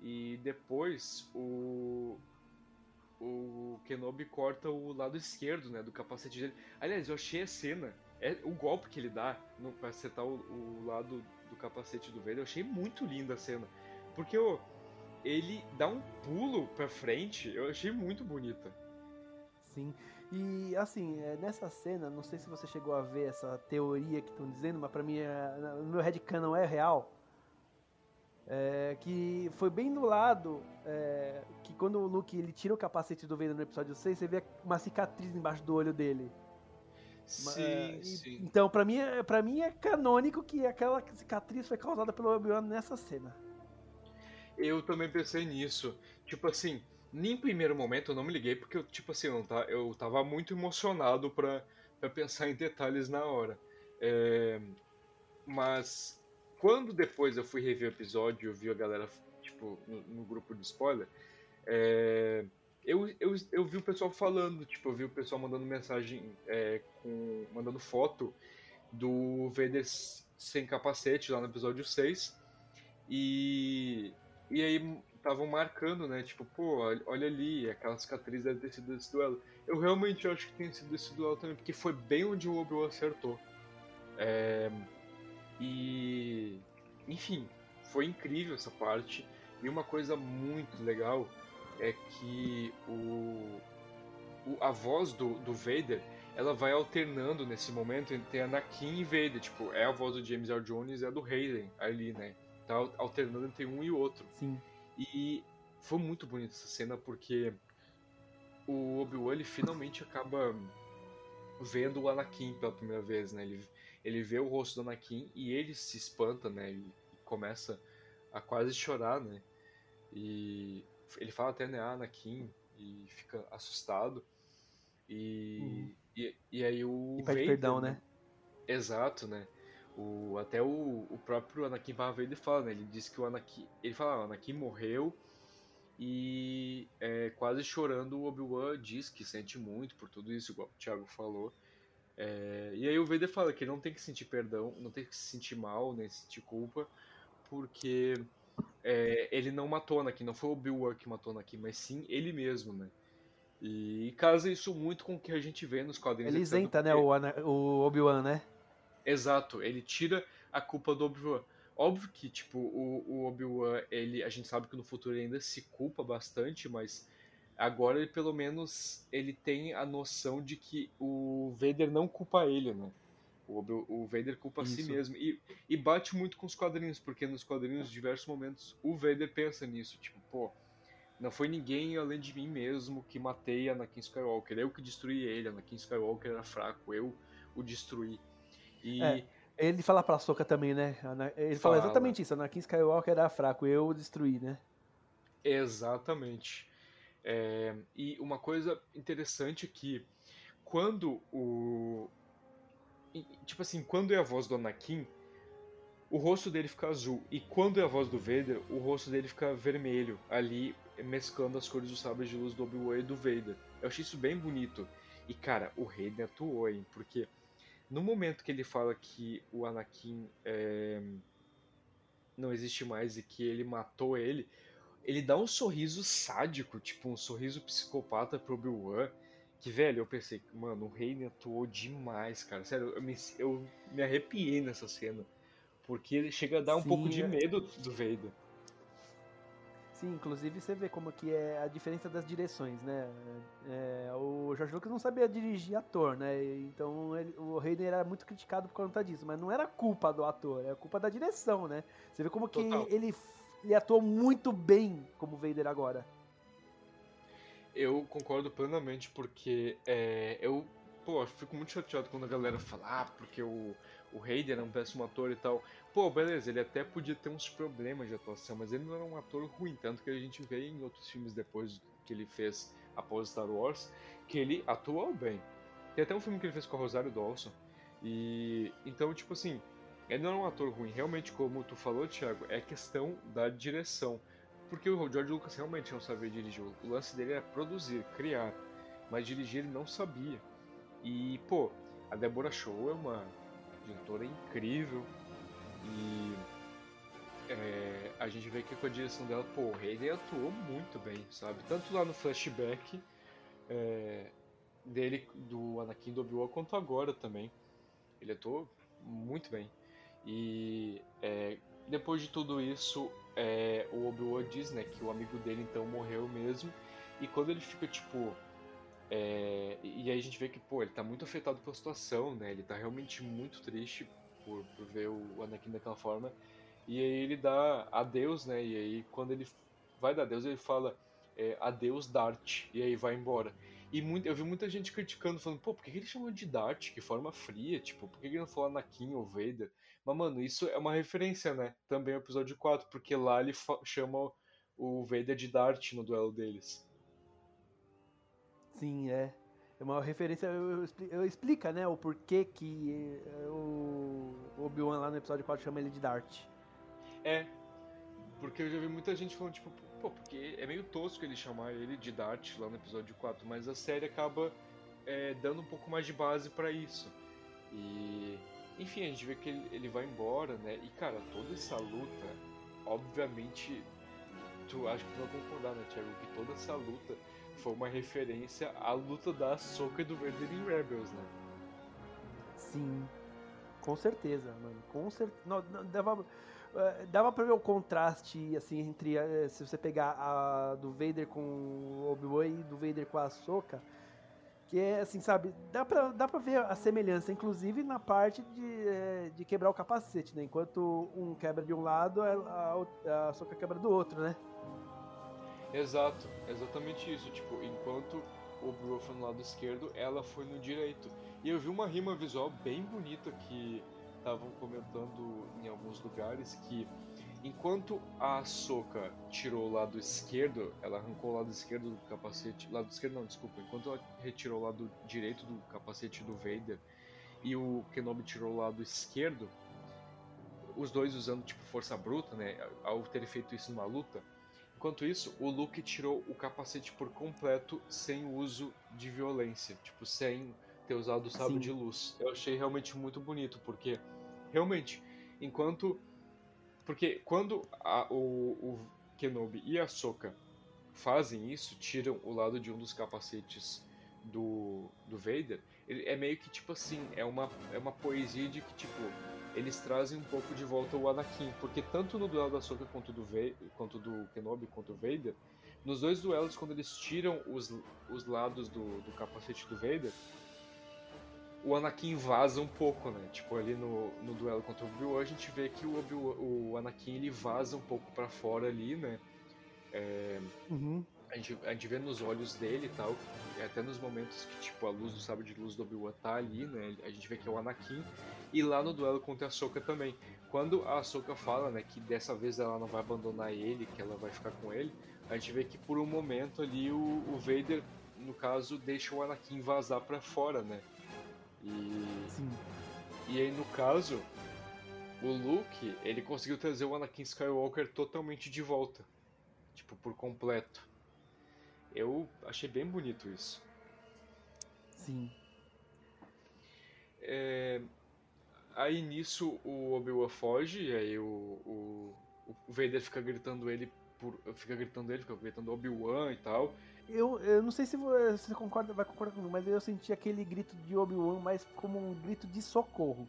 e depois o, o Kenobi corta o lado esquerdo, né, do capacete dele. Aliás, eu achei a cena, é o golpe que ele dá pra acertar o, o lado do capacete do Vader, eu achei muito linda a cena. Porque ô, ele dá um pulo pra frente, eu achei muito bonita. Sim. E assim, é, nessa cena, não sei se você chegou a ver essa teoria que estão dizendo, mas pra mim é, no meu headcanon é real. É, que foi bem do lado é, que quando o Luke ele tira o capacete do Vader no episódio 6, você vê uma cicatriz embaixo do olho dele. Ma- é, e- Então, pra mim, pra mim é canônico que aquela cicatriz foi causada pelo Obi-Wan nessa cena. Eu também pensei nisso. Tipo assim, nem primeiro momento eu não me liguei, porque eu, tipo assim, eu, tá, eu tava muito emocionado pra, pra pensar em detalhes na hora. É, mas quando depois eu fui rever o episódio eu vi a galera, tipo, no, no grupo de spoiler, é, eu, eu, eu vi o pessoal falando, tipo, eu vi o pessoal mandando mensagem, é, com, mandando foto do Vader sem capacete lá no episódio 6. E, e aí estavam marcando, né? Tipo, pô, olha ali, aquela cicatriz deve ter sido desse duelo. Eu realmente acho que tem sido esse duelo também, porque foi bem onde o Obi-Wan acertou. É, e, enfim, foi incrível essa parte. E uma coisa muito legal é que o, o a voz do, do Vader ela vai alternando nesse momento entre Anakin e Vader. Tipo, é a voz do James Earl Jones e a do Hayden ali, né? Tá alternando entre um e outro. Sim. E foi muito bonita essa cena porque o Obi-Wan ele finalmente acaba vendo o Anakin pela primeira vez, né? Ele, ele vê o rosto do Anakin e ele se espanta, né? E começa a quase chorar, né? E ele fala até, né, ah, Anakin, e fica assustado. E, uhum. e, e, aí o. E pede Vader, perdão, né? Exato, né? O, até o, o próprio Anakin Vader fala, né? Ele diz que o Anakin. Ele fala, ah, o Anakin morreu e é, quase chorando o Obi-Wan diz que sente muito por tudo isso, igual o Thiago falou. É, e aí o Vader fala que ele não tem que sentir perdão, não tem que se sentir mal, nem sentir culpa, porque é, ele não matou Anakin, não foi o Obi-Wan que matou Anakin, mas sim ele mesmo, né? E casa isso muito com o que a gente vê nos quadrinhos. Ele isenta, né, o, o Obi-Wan, né? Exato, ele tira a culpa do Obi-Wan. Óbvio que, tipo, o, o Obi-Wan, ele, a gente sabe que no futuro ele ainda se culpa bastante, mas agora ele pelo menos ele tem a noção de que o Vader não culpa ele, né? O, o Vader culpa Isso. a si mesmo. E, e bate muito com os quadrinhos, porque nos quadrinhos, em diversos momentos, o Vader pensa nisso. Tipo, pô, não foi ninguém além de mim mesmo que matei Anakin Skywalker. Eu que destruí ele. Anakin Skywalker era fraco. Eu o destruí. E... É, ele fala pra Soca também, né? Ele fala, fala exatamente isso. Anakin Skywalker era fraco. Eu destruí, né? Exatamente. É, e uma coisa interessante é que quando o. Tipo assim, quando é a voz do Anakin, o rosto dele fica azul. E quando é a voz do Vader, o rosto dele fica vermelho, ali mesclando as cores dos sabres de luz do Obi-Wan e do Vader. Eu achei isso bem bonito. E cara, o Hayden atuou, hein? Porque no momento que ele fala que o Anakin é, não existe mais e que ele matou ele, ele dá um sorriso sádico, tipo um sorriso psicopata pro Obi-Wan. Que, velho, eu pensei, mano, o Hayden atuou demais, cara. Sério, eu me, eu me arrepiei nessa cena. Porque ele chega a dar um Sim, pouco de é. medo do Vader. Sim, inclusive você vê como que é a diferença das direções, né? É, o George Lucas não sabia dirigir ator, né? Então ele, o Hayden era muito criticado por conta disso, mas não era culpa do ator, era culpa da direção, né? Você vê como que ele, ele atuou muito bem como Vader agora. Eu concordo plenamente, porque é, eu pô, fico muito chateado quando a galera fala, ah, porque o, o Hayden é um péssimo ator e tal. Pô, beleza, ele até podia ter uns problemas de atuação, mas ele não era um ator ruim, tanto que a gente vê em outros filmes depois que ele fez após Star Wars, que ele atuou bem. Tem até um filme que ele fez com a Rosário Dawson. E então, tipo assim, ele não é um ator ruim, realmente, como tu falou, Thiago, é questão da direção. Porque o George Lucas realmente não sabia dirigir. O lance dele era produzir, criar. Mas dirigir ele não sabia. E, pô, a Deborah Shaw é uma diretora incrível. E é, a gente vê que com a direção dela, pô, o Hayden atuou muito bem, sabe? Tanto lá no flashback é, dele, do Anakin do Obi-Wan, quanto agora também. Ele atuou muito bem. E é, depois de tudo isso, é, o Obi-Wan diz né, que o amigo dele então morreu mesmo. E quando ele fica tipo. É, e aí a gente vê que, pô, ele tá muito afetado pela situação, né? Ele tá realmente muito triste por, por ver o Anakin daquela forma. E aí ele dá adeus, né? E aí quando ele vai dar adeus, ele fala é, adeus Dart, e aí vai embora. E muito, eu vi muita gente criticando, falando, pô, por que ele chamou de Dart? Que forma fria, tipo, por que ele não falou Anakin ou Vader? Mas, mano, isso é uma referência, né? Também ao episódio 4, porque lá ele chama o Vader de Dart no duelo deles. Sim, é. É uma referência, eu, eu, explica, né, o porquê que eh, o Obi-Wan lá no episódio 4 chama ele de Dart. É, porque eu já vi muita gente falando, tipo, pô, porque é meio tosco ele chamar ele de Dart lá no episódio 4, mas a série acaba é, dando um pouco mais de base para isso. E, enfim, a gente vê que ele, ele vai embora, né, e cara, toda essa luta, obviamente, tu acho que tu vai concordar, né, Thiago, que toda essa luta foi uma referência à luta da Ahsoka e do Vader em Rebels, né? Sim, com certeza, mano. Com certeza. Dava, eh, dava pra ver o contraste, assim, entre. Eh, se você pegar a do Vader com o Obi-Wan e do Vader com a Ahsoka. Que é assim, sabe? Dá pra, dá pra ver a semelhança, inclusive na parte de, eh, de quebrar o capacete, né? Enquanto um quebra de um lado, a, a, a Ahsoka quebra do outro, né? Exato, exatamente isso. Tipo, enquanto o Bro foi no lado esquerdo, ela foi no direito. E eu vi uma rima visual bem bonita que estavam comentando em alguns lugares que enquanto a Soka tirou o lado esquerdo, ela arrancou o lado esquerdo do capacete, lado esquerdo não, desculpa, enquanto ela retirou o lado direito do capacete do Vader e o Kenobi tirou o lado esquerdo, os dois usando tipo força bruta, né, ao ter feito isso numa luta, Enquanto isso, o Luke tirou o capacete por completo sem uso de violência, tipo, sem ter usado o sábio de luz. Eu achei realmente muito bonito, porque realmente, enquanto porque quando a, o, o Kenobi e a Soka fazem isso, tiram o lado de um dos capacetes do, do Vader, é meio que tipo assim, é uma, é uma poesia de que tipo, eles trazem um pouco de volta o Anakin, porque tanto no duelo da Soka quanto do, quanto do Kenobi quanto do Vader, nos dois duelos, quando eles tiram os, os lados do, do capacete do Vader, o Anakin vaza um pouco, né? Tipo, ali no, no duelo contra o Obi-Wan, a gente vê que o, Obi o Anakin ele vaza um pouco para fora ali, né? É, uhum. a, gente, a gente vê nos olhos dele e tal, até nos momentos que, tipo, a luz do sabre de luz do Obi-Wan tá ali, né? A gente vê que é o Anakin, e lá no duelo contra a Ahsoka também. Quando a Ahsoka fala, né, que dessa vez ela não vai abandonar ele, que ela vai ficar com ele, a gente vê que por um momento ali o, o Vader, no caso, deixa o Anakin vazar para fora, né? E Sim. E aí no caso, o Luke, ele conseguiu trazer o Anakin Skywalker totalmente de volta. Tipo, por completo. Eu achei bem bonito isso. Sim. É, Aí nisso o Obi-Wan foge, e aí o, o, o Vader fica gritando ele por. Fica gritando ele, fica gritando Obi-Wan e tal. Eu, eu não sei se você concorda, vai concordar comigo, mas eu senti aquele grito de Obi-Wan mais como um grito de socorro.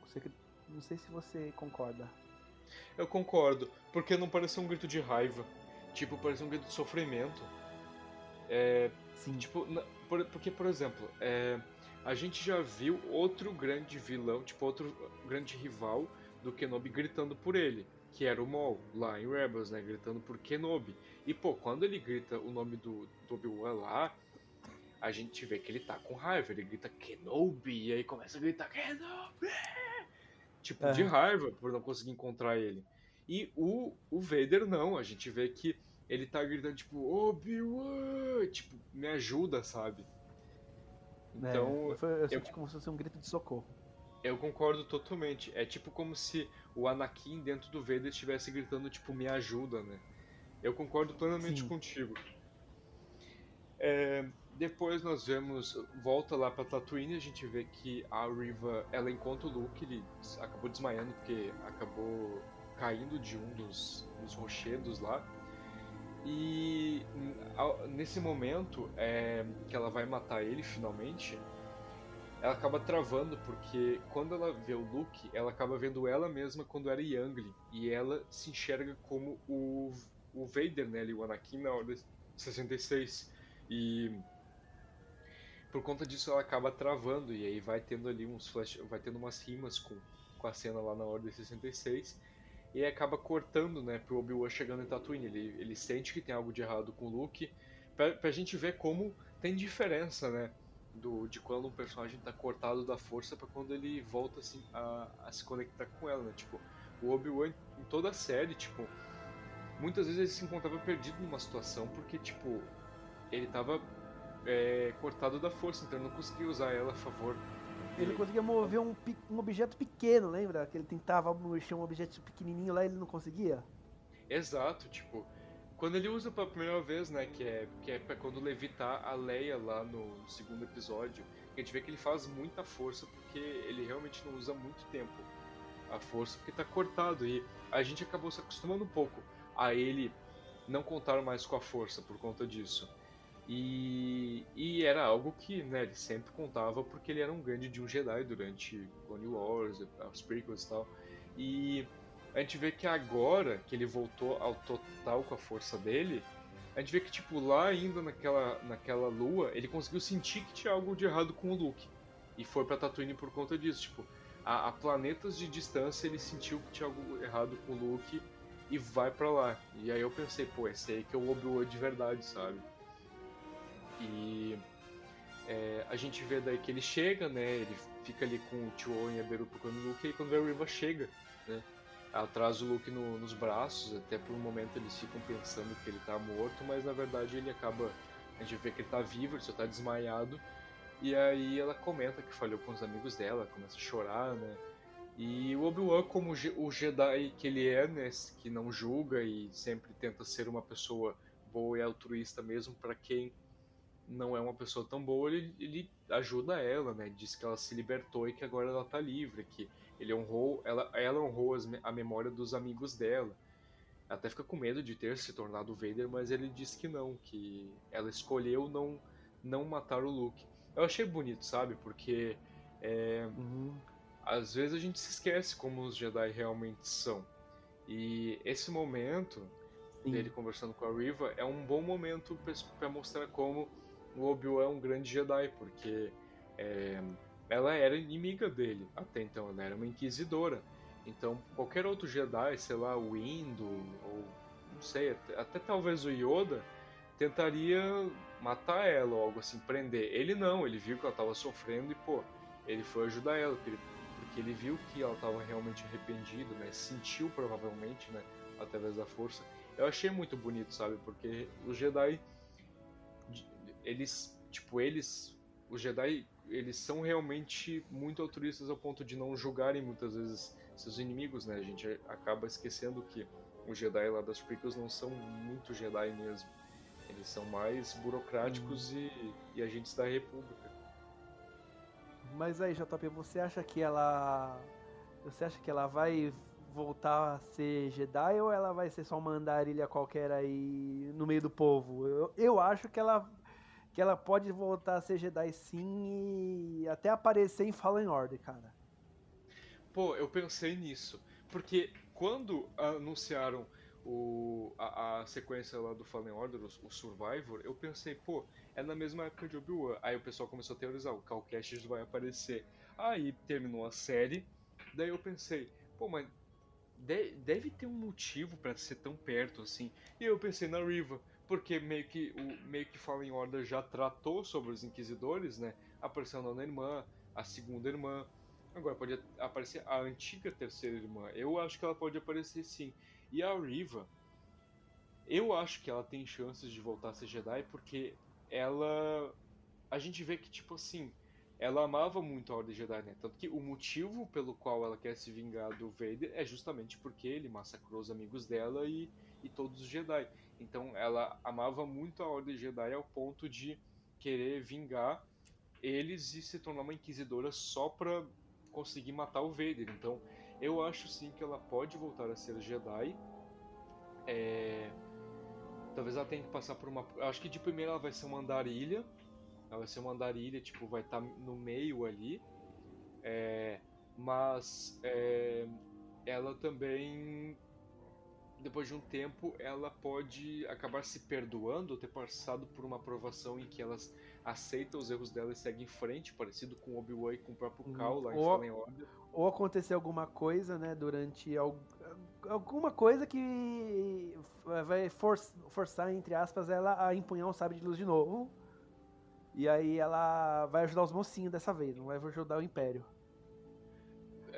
Não sei se você concorda. Eu concordo, porque não parece um grito de raiva. Tipo, parece um grito de sofrimento. É. Sim. Tipo, porque, por exemplo, é a gente já viu outro grande vilão, tipo, outro grande rival do Kenobi gritando por ele, que era o Maul, lá em Rebels, né, gritando por Kenobi. E, pô, quando ele grita o nome do, do Obi-Wan lá, a gente vê que ele tá com raiva, ele grita Kenobi, e aí começa a gritar Kenobi! Tipo, é. de raiva por não conseguir encontrar ele. E o, o Vader não, a gente vê que ele tá gritando, tipo, Obi-Wan! Tipo, me ajuda, sabe? Então, é, eu, eu senti eu, como se fosse um grito de socorro. Eu concordo totalmente. É tipo como se o Anakin dentro do Vader estivesse gritando, tipo, me ajuda, né? Eu concordo plenamente Sim. contigo. É, depois nós vemos, volta lá pra Tatooine, a gente vê que a Riva, ela encontra o Luke, ele acabou desmaiando porque acabou caindo de um dos, dos rochedos lá. E nesse momento é, que ela vai matar ele finalmente, ela acaba travando porque quando ela vê o Luke, ela acaba vendo ela mesma quando era Youngling. E ela se enxerga como o, o Vader, né, ali, o Anakin na Ordem 66 e por conta disso ela acaba travando e aí vai tendo ali uns flash, vai tendo umas rimas com, com a cena lá na Ordem 66 e acaba cortando, né, pro Obi-Wan chegando em Tatooine. Ele, ele sente que tem algo de errado com o Luke, pra, pra gente ver como tem diferença, né, do, de quando um personagem tá cortado da força para quando ele volta, assim, a, a, se conectar com ela, né, tipo, o Obi-Wan em toda a série, tipo, muitas vezes ele se encontrava perdido numa situação porque, tipo, ele tava é, cortado da força, então ele não conseguia usar ela a favor. Ele conseguia mover um, um objeto pequeno, lembra? Que ele tentava mexer um objeto pequenininho lá e ele não conseguia? Exato, tipo, quando ele usa pela primeira vez, né, que é, que é pra quando levitar a Leia lá no segundo episódio, a gente vê que ele faz muita força porque ele realmente não usa muito tempo a força porque tá cortado e a gente acabou se acostumando um pouco a ele não contar mais com a força por conta disso. E, e era algo que né, ele sempre contava porque ele era um grande de um Jedi durante Clone Wars, os prequels e tal. E a gente vê que agora que ele voltou ao total com a força dele, a gente vê que, tipo, lá ainda naquela, naquela lua, ele conseguiu sentir que tinha algo de errado com o Luke. E foi pra Tatooine por conta disso. Tipo, a, a planetas de distância ele sentiu que tinha algo errado com o Luke e vai para lá. E aí eu pensei, pô, esse aí que é o Obi-Wan de verdade, sabe? E é, a gente vê daí que ele chega, né? Ele fica ali com o Tio e a Beru procurando o Luke, e quando a Riva chega, né? Traz o Luke no, nos braços, até por um momento eles ficam pensando que ele tá morto, mas na verdade ele acaba. A gente vê que ele tá vivo, ele só tá desmaiado. E aí ela comenta que falhou com os amigos dela, começa a chorar, né? E o Obi-Wan, como o Jedi que ele é, né? Que não julga e sempre tenta ser uma pessoa boa e altruísta mesmo para quem não é uma pessoa tão boa, ele, ele ajuda ela, né? Diz que ela se libertou e que agora ela tá livre, que ele honrou, ela, ela honrou as, a memória dos amigos dela. Ela até fica com medo de ter se tornado Vader, mas ele diz que não, que ela escolheu não, não matar o Luke. Eu achei bonito, sabe? Porque é, uhum. às vezes a gente se esquece como os Jedi realmente são. E esse momento Sim. dele conversando com a Riva é um bom momento para mostrar como o Obi-Wan é um grande Jedi, porque é, ela era inimiga dele até então, ela era uma inquisidora. Então, qualquer outro Jedi, sei lá, o Indo, ou não sei, até, até talvez o Yoda, tentaria matar ela ou algo assim, prender. Ele não, ele viu que ela estava sofrendo e, pô, ele foi ajudar ela, porque ele, porque ele viu que ela estava realmente arrependida, né? Sentiu provavelmente, né? Através da força. Eu achei muito bonito, sabe? Porque os Jedi eles, tipo, eles, os Jedi, eles são realmente muito altruístas ao ponto de não julgarem muitas vezes seus inimigos, né? A gente acaba esquecendo que os Jedi lá das prequels não são muito Jedi mesmo. Eles são mais burocráticos uhum. e, e agentes da República. Mas aí, JP, você acha que ela. Você acha que ela vai voltar a ser Jedi ou ela vai ser só uma andarilha qualquer aí no meio do povo? Eu, eu acho que ela que ela pode voltar a ser Jedi sim e até aparecer em Fallen Order, cara. Pô, eu pensei nisso. Porque quando anunciaram o, a, a sequência lá do Fallen Order, o, o, Survivor, eu pensei, pô, é na mesma época de Obi-Wan. Aí o pessoal começou a teorizar, o Cal Kestis vai aparecer. Aí terminou a série, daí eu pensei, pô, mas deve ter um motivo para ser tão perto assim. E eu pensei na Riva, porque meio que o meio que Fallen Order já tratou sobre os inquisidores, né? Apareceu a nona irmã, a segunda irmã. Agora pode aparecer a antiga terceira irmã. Eu acho que ela pode aparecer sim. E a Riva, eu acho que ela tem chances de voltar a ser Jedi porque ela a gente vê que tipo assim, ela amava muito a Ordem Jedi, né? Tanto que o motivo pelo qual ela quer se vingar do Vader é justamente porque ele massacrou os amigos dela e, e todos os Jedi. Então ela amava muito a Ordem Jedi ao ponto de querer vingar eles e se tornar uma inquisidora só pra conseguir matar o Vader. Então eu acho sim que ela pode voltar a ser Jedi. É... Talvez ela tenha que passar por uma. Acho que de primeira ela vai ser uma andarilha. Ela vai ser uma andarilha, tipo, vai estar tá no meio ali. É... Mas é... ela também depois de um tempo, ela pode acabar se perdoando ou ter passado por uma aprovação em que elas aceitam os erros dela e seguem em frente, parecido com Obi-Wan e com o próprio uhum. Cal lá em ou, Fallen Order. Ou acontecer alguma coisa, né, durante alguma coisa que vai for, forçar, entre aspas, ela a empunhar um sabre de luz de novo. E aí ela vai ajudar os mocinhos dessa vez, não vai ajudar o Império.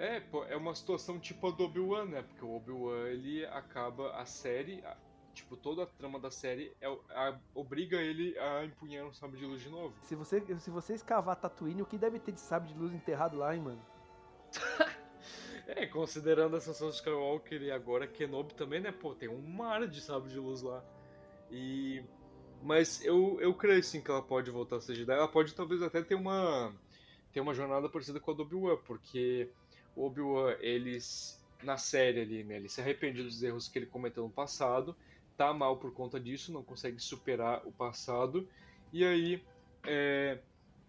É, pô, é uma situação tipo a do Obi-Wan, né? Porque o Obi-Wan, ele acaba a série, Tipo, toda a trama da série é, a, obriga ele a empunhar um sabre de luz de novo. Se você, se você escavar Tatooine, o que deve ter de sabre de luz enterrado lá, hein, mano? é, considerando a ascensão de Skywalker e agora Kenobi também, né? Pô, tem um mar de sabre de luz lá. E... Mas eu, eu creio sim que ela pode voltar a ser Jedi. Ela pode talvez até ter uma, ter uma jornada parecida com a do Obi-Wan, porque o Obi-Wan, eles, na série ali, né? Ele se arrepende dos erros que ele cometeu no passado tá mal por conta disso, não consegue superar o passado, e aí é,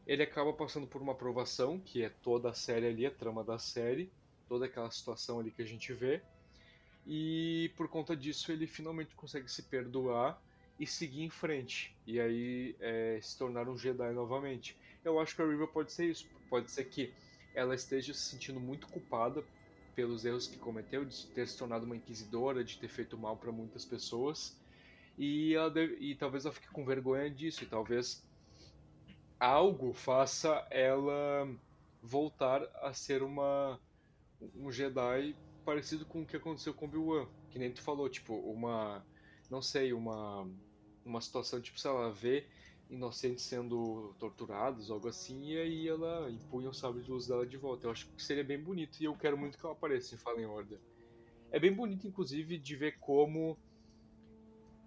ele acaba passando por uma aprovação, que é toda a série ali, a trama da série, toda aquela situação ali que a gente vê, e por conta disso ele finalmente consegue se perdoar e seguir em frente, e aí é, se tornar um Jedi novamente. Eu acho que a Riva pode ser isso, pode ser que ela esteja se sentindo muito culpada pelos erros que cometeu, de ter se tornado uma inquisidora, de ter feito mal para muitas pessoas. E, ela deve, e talvez ela fique com vergonha disso, e talvez algo faça ela voltar a ser uma um Jedi parecido com o que aconteceu com Obi-Wan, que nem tu falou, tipo, uma não sei, uma uma situação tipo, se ela vê inocentes sendo torturados, algo assim, e aí ela impunha o sabre de luz dela de volta. Eu acho que seria bem bonito e eu quero muito que ela apareça em Fallen Order. É bem bonito, inclusive, de ver como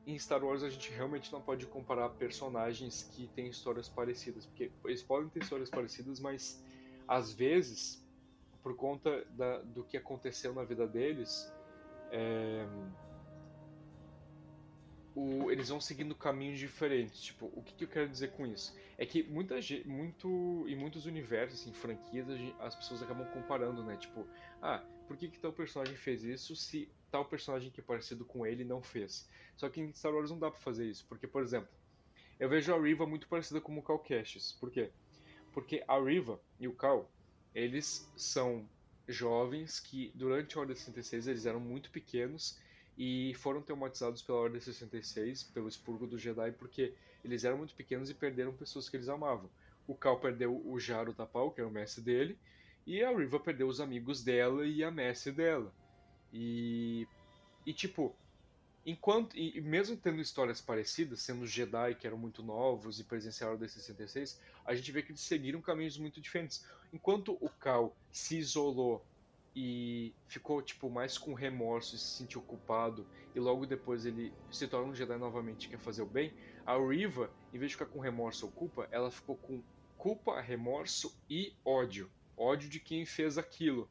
em Star Wars a gente realmente não pode comparar personagens que têm histórias parecidas, porque eles podem ter histórias parecidas, mas às vezes, por conta da, do que aconteceu na vida deles, é, o, eles vão seguindo caminhos diferentes. Tipo, o que, que, eu quero dizer com isso? É que muita muito em muitos universos, assim, franquias, as pessoas acabam comparando, né? Tipo, ah, por que, que tal personagem fez isso se tal personagem que é parecido com ele não fez? Só que em Star Wars não dá pra fazer isso, porque, por exemplo, eu vejo a Riva muito parecida com o Cal Kestis. Por quê? Porque a Riva e o Cal, eles são jovens que durante a Ordem 66 eles eram muito pequenos e foram traumatizados pela Ordem 66, pelo expurgo do Jedi, porque eles eram muito pequenos e perderam pessoas que eles amavam. O Cal perdeu o Jaro Tapal, que era o mestre dele, e a Riva perdeu os amigos dela e a mestre dela. E, e tipo, enquanto e mesmo tendo histórias parecidas, sendo Jedi que eram muito novos e presenciaram a 66, a gente vê que eles seguiram caminhos muito diferentes. Enquanto o Cal se isolou e ficou tipo mais com remorso e se sentiu culpado e logo depois ele se torna um Jedi novamente e quer fazer o bem, a Riva, em vez de ficar com remorso ou culpa, ela ficou com culpa, remorso e ódio. Ódio de quem fez aquilo.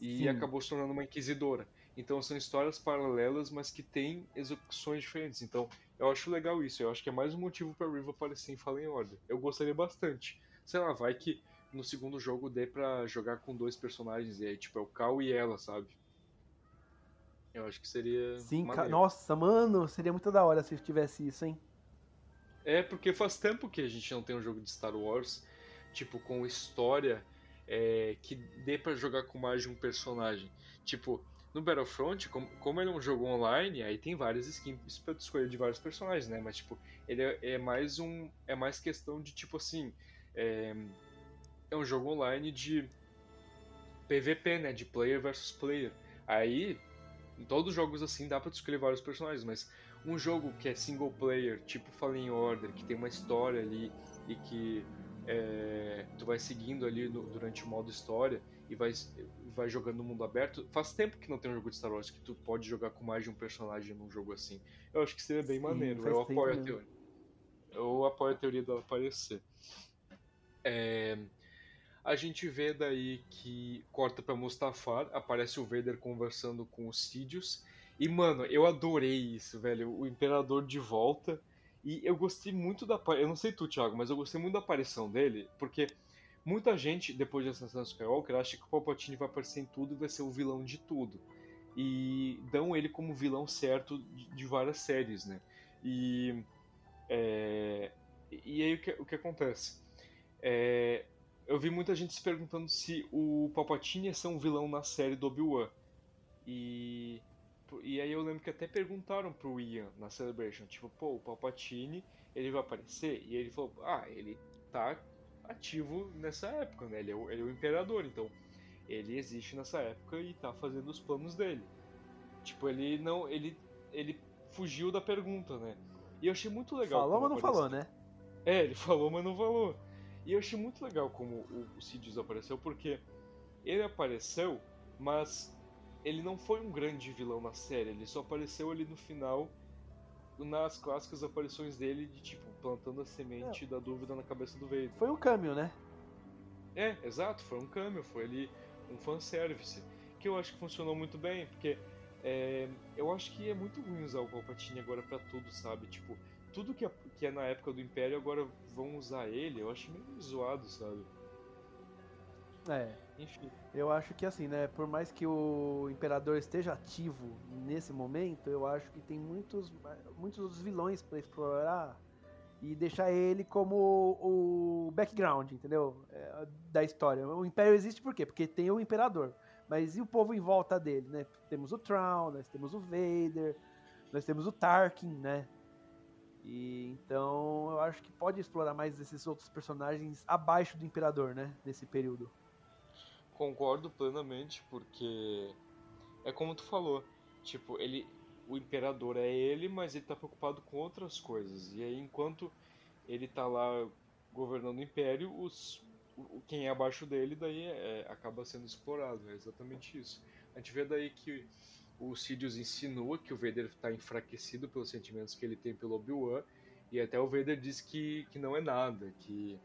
E Sim. acabou se tornando uma inquisidora. Então são histórias paralelas, mas que têm execuções diferentes. Então eu acho legal isso. Eu acho que é mais um motivo para Riva aparecer em Fallen Order. Eu gostaria bastante. Sei lá, vai que no segundo jogo dê pra jogar com dois personagens, e aí, tipo, é o Cal e ela, sabe? Eu acho que seria. Sim, ca... nossa, mano, seria muito da hora se tivesse isso, hein? É, porque faz tempo que a gente não tem um jogo de Star Wars, tipo, com história é, que dê para jogar com mais de um personagem. Tipo, no Battlefront, como, como ele é um jogo online, aí tem várias skins pra escolher de vários personagens, né? Mas, tipo, ele é, é mais um. É mais questão de, tipo assim. É, é um jogo online de PVP, né? De player versus player. Aí, em todos os jogos assim, dá pra escolher vários personagens, mas um jogo que é single player, tipo Fallen Order, que tem uma história ali e que é, tu vai seguindo ali no, durante o modo história e vai, vai jogando no mundo aberto. Faz tempo que não tem um jogo de Star Wars que tu pode jogar com mais de um personagem num jogo assim. Eu acho que seria bem Sim, maneiro. Eu apoio, a teoria. Eu apoio a teoria dela aparecer. É, a gente vê daí que corta pra Mustafar, aparece o Vader conversando com os Sidious. E, mano, eu adorei isso, velho. O Imperador de volta. E eu gostei muito da. Eu não sei tu, Thiago, mas eu gostei muito da aparição dele, porque muita gente, depois de Ascensão Skywalker, acha que o Palpatine vai aparecer em tudo e vai ser o vilão de tudo. E dão ele como vilão certo de, de várias séries, né? E. É, e aí o que, o que acontece? É, eu vi muita gente se perguntando se o Palpatine ia ser um vilão na série do Obi-Wan. E. E aí eu lembro que até perguntaram pro Ian na Celebration, tipo, pô, o Palpatine, ele vai aparecer? E ele falou, ah, ele tá ativo nessa época, né? Ele é o, ele é o imperador, então ele existe nessa época e tá fazendo os planos dele. Tipo, ele não. ele ele fugiu da pergunta, né? E eu achei muito legal. Falou, mas não apareceu. falou, né? É, ele falou, mas não falou. E eu achei muito legal como o, Sidious apareceu, porque ele apareceu, mas ele não foi um grande vilão na série, ele só apareceu ali no final, nas clássicas aparições dele, de tipo, plantando a semente da dúvida na cabeça do Vader. Foi um câmbio, né? É, exato, foi um cameo, foi ali um fanservice, que eu acho que funcionou muito bem, porque é, eu acho que é muito ruim usar o Palpatine agora pra tudo, sabe? Tipo, tudo que é, que é na época do Império agora vão usar ele, eu acho meio zoado, sabe? É. Enfim. Eu acho que assim, né? Por mais que o Imperador esteja ativo nesse momento, eu acho que tem muitos, muitos vilões pra explorar e deixar ele como o background, entendeu? É, da história. O Império existe por quê? Porque tem o Imperador. Mas e o povo em volta dele, né? Temos o Traun, nós temos o Vader, nós temos o Tarkin, né? E então eu acho que pode explorar mais esses outros personagens abaixo do Imperador, né? Nesse período. Concordo plenamente, porque é como tu falou, tipo, ele o imperador é ele, mas ele tá preocupado com outras coisas. E aí enquanto ele tá lá governando o império, os quem é abaixo dele daí é, acaba sendo explorado, é exatamente isso. A gente vê daí que o Sidious insinua que o Vader está enfraquecido pelos sentimentos que ele tem pelo Obi-Wan, e até o Vader diz que, que não é nada, que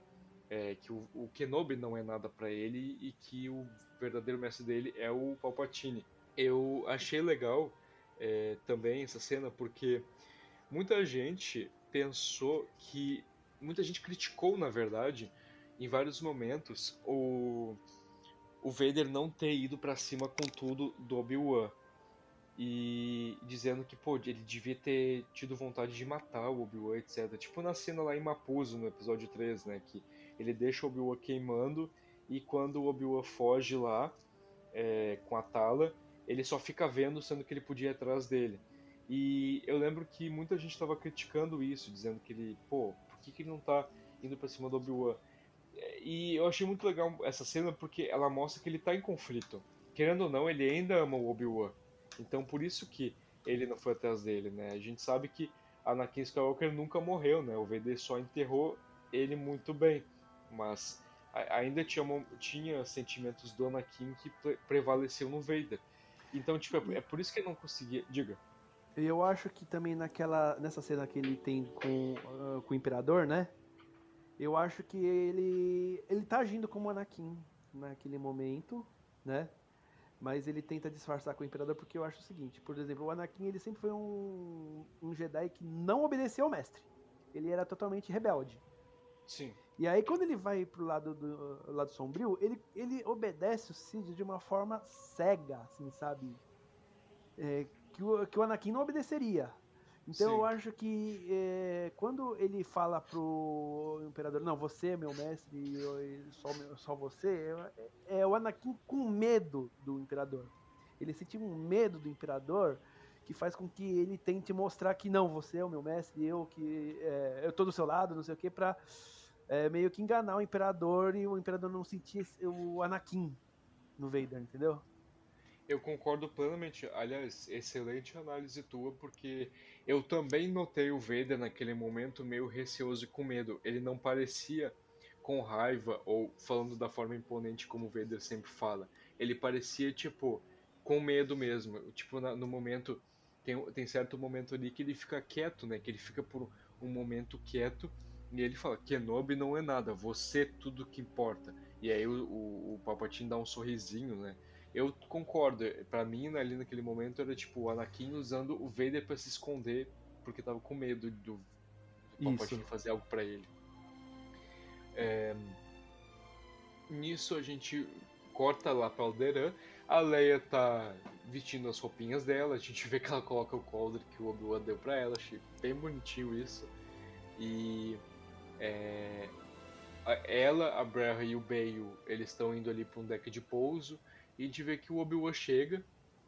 é, que o, o, Kenobi não é nada para ele e que o verdadeiro mestre dele é o Palpatine. Eu achei legal é, também essa cena porque muita gente pensou que muita gente criticou na verdade em vários momentos o o Vader não ter ido para cima com tudo do Obi-Wan e dizendo que pô, ele devia ter tido vontade de matar o Obi-Wan, etc. Tipo na cena lá em Mapuzo no episódio 3, né, que ele deixa o Obi-Wan queimando e quando o Obi-Wan foge lá é, com a Tala, ele só fica vendo, sendo que ele podia ir atrás dele. E eu lembro que muita gente estava criticando isso, dizendo que ele, pô, por que, que ele não tá indo para cima do Obi-Wan? E eu achei muito legal essa cena porque ela mostra que ele tá em conflito. Querendo ou não, ele ainda ama o Obi-Wan. Então por isso que ele não foi atrás dele, né? A gente sabe que Anakin Skywalker nunca morreu, né? O VD só enterrou ele muito bem mas ainda tinha, tinha sentimentos do Anakin que prevaleceu no Vader. Então, tipo, é, é por isso que ele não conseguia. Diga. Eu acho que também naquela nessa cena que ele tem com, uh, com o Imperador, né? Eu acho que ele ele tá agindo como Anakin naquele momento, né? Mas ele tenta disfarçar com o Imperador porque eu acho o seguinte, por exemplo, o Anakin ele sempre foi um, um Jedi que não obedeceu ao mestre. Ele era totalmente rebelde. Sim. E aí, quando ele vai pro lado do lado sombrio, ele, ele obedece o Cid de uma forma cega, assim, sabe? É, que, o, que o Anakin não obedeceria. Então Sim. eu acho que é, quando ele fala pro Imperador, não, você é meu mestre e só, só você, é, é, o Anakin com medo do Imperador. Ele sente um medo do Imperador que faz com que ele tente mostrar que não, você é o meu mestre, eu que é, eu tô do seu lado, não sei o que, pra é, meio que enganar o Imperador e o Imperador não sentir o Anakin no Vader, entendeu? Eu concordo plenamente. Aliás, excelente análise tua, porque eu também notei o Vader naquele momento meio receoso e com medo. Ele não parecia com raiva ou falando da forma imponente como o Vader sempre fala. Ele parecia, tipo, com medo mesmo. Tipo, no momento. Tem, tem certo momento ali que ele fica quieto, né? Que ele fica por um momento quieto e ele fala: Kenobi não é nada, você é tudo que importa. E aí o, o, o dá um sorrisinho, né? Eu concordo, para mim ali naquele momento era tipo o Anakin usando o Vader para se esconder porque tava com medo do, do Palpatine fazer algo para ele. É... Nisso a gente corta lá pra Alderan. A Leia tá vestindo as roupinhas dela, a gente vê que ela coloca o coldre que o Obi-Wan deu pra ela, achei bem bonitinho isso. E é, ela, a Breha e o Bale, eles estão indo ali para um deck de pouso e a gente vê que o Obi-Wan chega.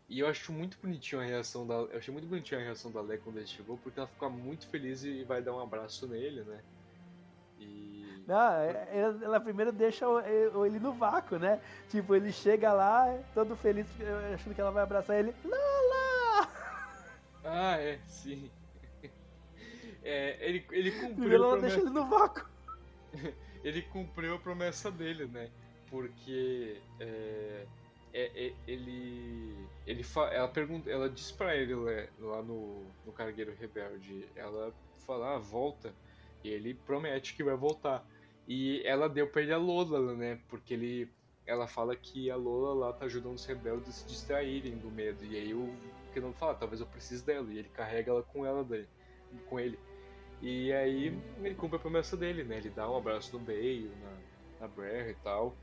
E eu acho muito bonitinho a reação da. Eu achei muito bonitinho a reação da Leia quando ele chegou, porque ela fica muito feliz e vai dar um abraço nele, né? E. Ah, ela primeiro deixa ele no vácuo, né? Tipo, ele chega lá, todo feliz, achando que ela vai abraçar ele. Lala! Ah, é, sim. É, ele, ele cumpriu. Ela a promessa- deixa ele no vácuo. ele cumpriu a promessa dele, né? Porque é, é- é- ele ele fa- ela pergunta, ela diz pra ele né, lá no, no Cargueiro Rebelde, ela fala, ah, volta, e ele promete que vai voltar. E ela deu pra ele a Lola, né? Porque ele ela fala que a Lola lá tá ajudando os rebeldes a se distraírem do medo. E aí o Kenan fala, talvez eu precise dela. E ele carrega ela com ela daí, com ele. E aí ele cumpre a promessa dele, né? Ele dá um abraço no Bale, na, na Blair e tal.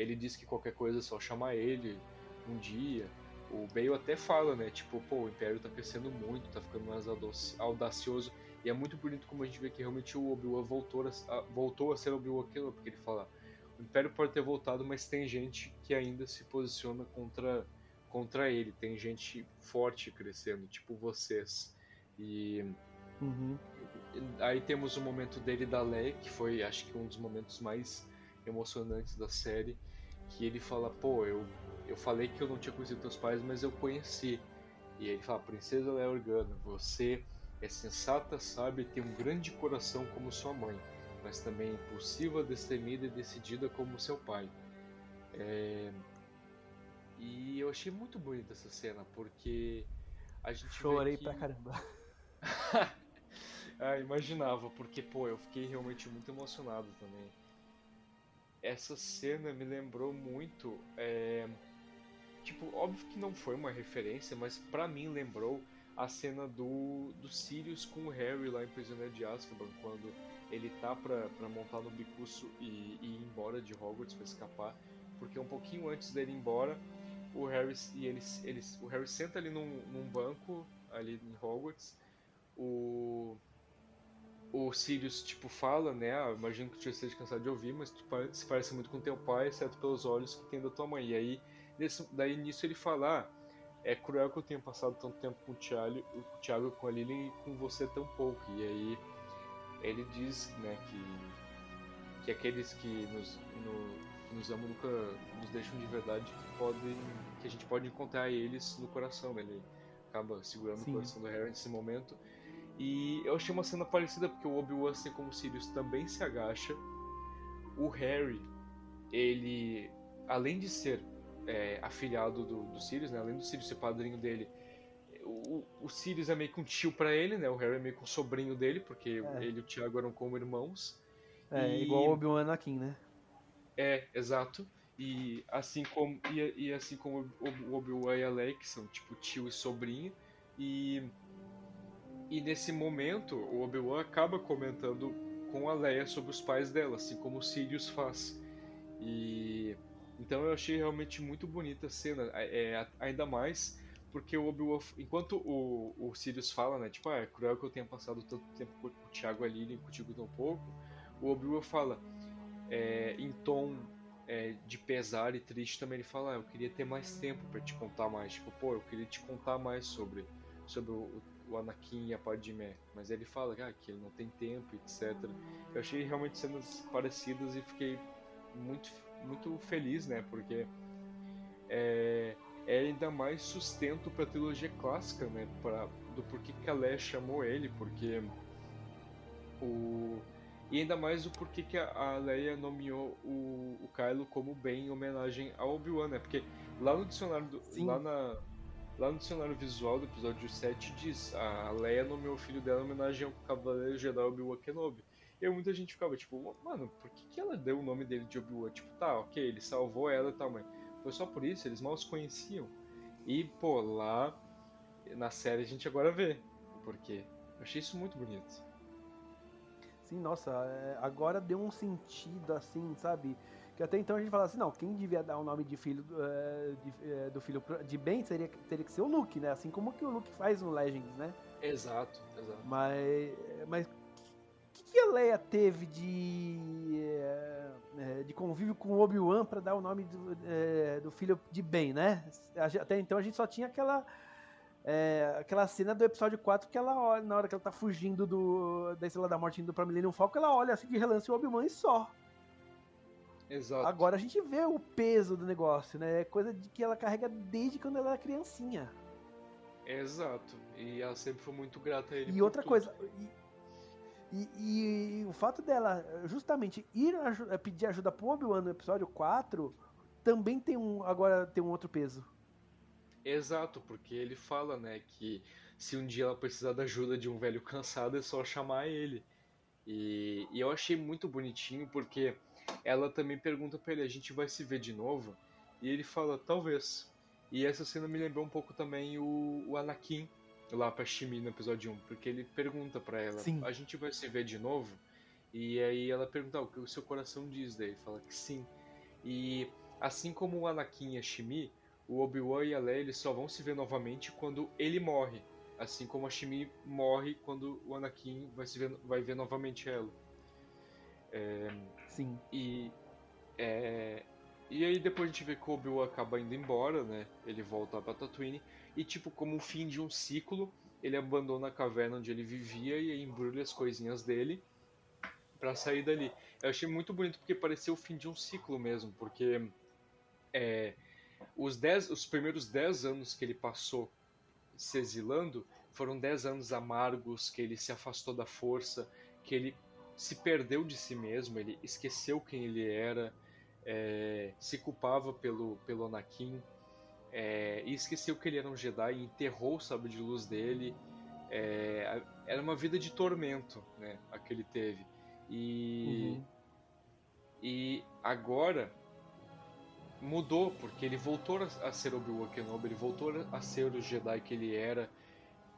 Ele diz que qualquer coisa é só chamar ele um dia. O Bale até fala, né? Tipo, pô, o Império tá crescendo muito, tá ficando mais audaci- audacioso. E é muito bonito como a gente vê que realmente o Obi-Wan voltou a, a- voltou a ser Obi-Wan Kenobi, porque ele fala: o Império pode ter voltado, mas tem gente que ainda se posiciona contra, contra ele. Tem gente forte crescendo, tipo vocês. E Uhum. Aí temos o momento dele da Leia, que foi acho que um dos momentos mais emocionantes da série, que ele fala, pô, eu, eu falei que eu não tinha conhecido teus pais, mas eu conheci. E ele fala, Princesa Leia Organa, você é sensata, sábia e tem um grande coração como sua mãe, mas também impulsiva, destemida e decidida como seu pai. É, E eu achei muito bonita essa cena, porque a gente Chorei que... pra caramba. ah, imaginava, porque, pô, eu fiquei realmente muito emocionado também. Essa cena me lembrou muito. é, Tipo, óbvio que não foi uma referência, mas pra mim lembrou a cena do, do Sirius com o Harry lá em Prisioneiro de Azkaban, quando ele tá pra, pra montar no bicurso e, e ir embora de Hogwarts pra escapar. Porque um pouquinho antes dele ir embora, o Harry, e eles, eles, o Harry senta ali num, num banco, ali em Hogwarts, o o Sirius tipo fala, né? Ah, imagino que tu já esteja cansado de ouvir, mas tu se parece muito com teu pai, exceto pelos olhos que tem da tua mãe. E aí, nesse, daí nisso ele fala, ah, é cruel que eu tenha passado tanto tempo com o Thiago, o Thiago com a Lily e com você tão pouco. E aí ele diz, né, que que aqueles que nos, no- que nos amam nunca nos deixam de verdade, que podem, que a gente pode encontrar eles no coração. Né? Ele acaba segurando Sim. o coração do Harry nesse momento. E eu achei uma cena parecida porque o Obi-Wan, assim como o Sirius, também se agacha. O Harry, ele, além de ser é, afilhado do, do Sirius, né? além do Sirius ser padrinho dele, o, o Sirius é meio que um tio pra ele, né? O Harry é meio que um sobrinho dele, porque É. ele e o Thiago eram como irmãos. É, E- igual o Obi-Wan Anakin, né? É, exato. E assim como e, e assim como o Obi-Wan e a Leia, que são tipo tio e sobrinho, e e nesse momento o Obi-Wan acaba comentando com a Leia sobre os pais dela, assim como o Sirius faz. E então eu achei realmente muito bonita a cena, é, é, ainda mais porque o Obi-Wan, enquanto o, o Sirius fala, né, tipo, ah, é cruel que eu tenha passado tanto tempo com o Thiago ali e contigo tão pouco, o Obi-Wan fala é, em tom é, de pesar e triste também ele fala, ah, eu queria ter mais tempo pra te contar mais, tipo, pô, eu queria te contar mais sobre sobre o, o Anakin e a Padmé, mas ele fala ah, que ele não tem tempo, etc. Eu achei realmente cenas parecidas e fiquei muito muito feliz, né, porque é, é ainda mais sustento pra trilogia clássica, né, para do porquê que a Leia chamou ele, porque o e ainda mais o porquê que a, a Leia nomeou o, o Kylo como bem em homenagem ao Obi-Wan, né? Porque lá no dicionário do, lá na lá no dicionário visual do episódio 7 diz a Leia nomeou o filho dela em homenagem ao Cavaleiro Jedi Obi-Wan Kenobi. E muita gente ficava tipo, mano, por que, que ela deu o nome dele de Obi-Wan? Tipo, tá, ok, ele salvou ela e tal, mas foi só por isso, eles mal se conheciam. E, pô, lá na série a gente agora vê o porquê. Eu achei isso muito bonito. Sim, nossa, é, agora deu um sentido assim, sabe? Que até então a gente falava assim, não, quem devia dar o nome de filho é, de, é, do filho de Ben seria, teria que ser o Luke, né? Assim como que o Luke faz no Legends, né? Exato, exato. Mas, mas que, que a Leia teve de é, de convívio com o Obi-Wan pra dar o nome do, do filho de Ben, né? Até então a gente só tinha aquela é, aquela cena do episódio 4 que ela olha, na hora que ela tá fugindo do, da Estrela da Morte indo pra Millennium Falcon, ela olha assim de relance o Obi-Wan e só. Exato. Agora a gente vê o peso do negócio, né? É coisa de que ela carrega desde quando ela era criancinha. Exato. E ela sempre foi muito grata a ele. E outra tudo. coisa, e, e- e o fato dela justamente ir eh, pedir ajuda pro Obi-Wan no episódio 4 também tem um agora tem um outro peso. Exato, porque ele fala, né, que se um dia ela precisar da ajuda de um velho cansado é só chamar ele. E, e eu achei muito bonitinho porque ela também pergunta pra ele: a gente vai se ver de novo? E ele fala: talvez. E essa cena me lembrou um pouco também o, o Anakin lá pra Shimi no episódio 1, porque ele pergunta pra ela: Sim. a gente vai se ver de novo? E aí ela pergunta: "Ah, o que o seu coração diz? Daí ele fala que sim. E assim como o Anakin e a Shimi, o Obi-Wan e a Leia eles só vão se ver novamente quando ele morre. Assim como a Shimi morre quando o Anakin vai, se ver, vai ver novamente ela. Sim. E, é, e aí depois a gente vê que o Obi-Wan acaba indo embora, né? Ele volta pra Tatooine. E tipo, como o fim de um ciclo, ele abandona a caverna onde ele vivia e embrulha as coisinhas dele pra sair dali. Eu achei muito bonito porque pareceu o fim de um ciclo mesmo, porque é, os, dez, os primeiros 10 anos que ele passou se exilando foram 10 anos amargos, que ele se afastou da força, que ele se perdeu de si mesmo, ele esqueceu quem ele era, é, se culpava pelo, pelo Anakin, é, e esqueceu que ele era um Jedi e enterrou o sabre de luz dele. É, era uma vida de tormento, né, a que ele teve. E, Uhum. e agora mudou, porque ele voltou a, ser Obi-Wan Kenobi, ele voltou a ser o Jedi que ele era.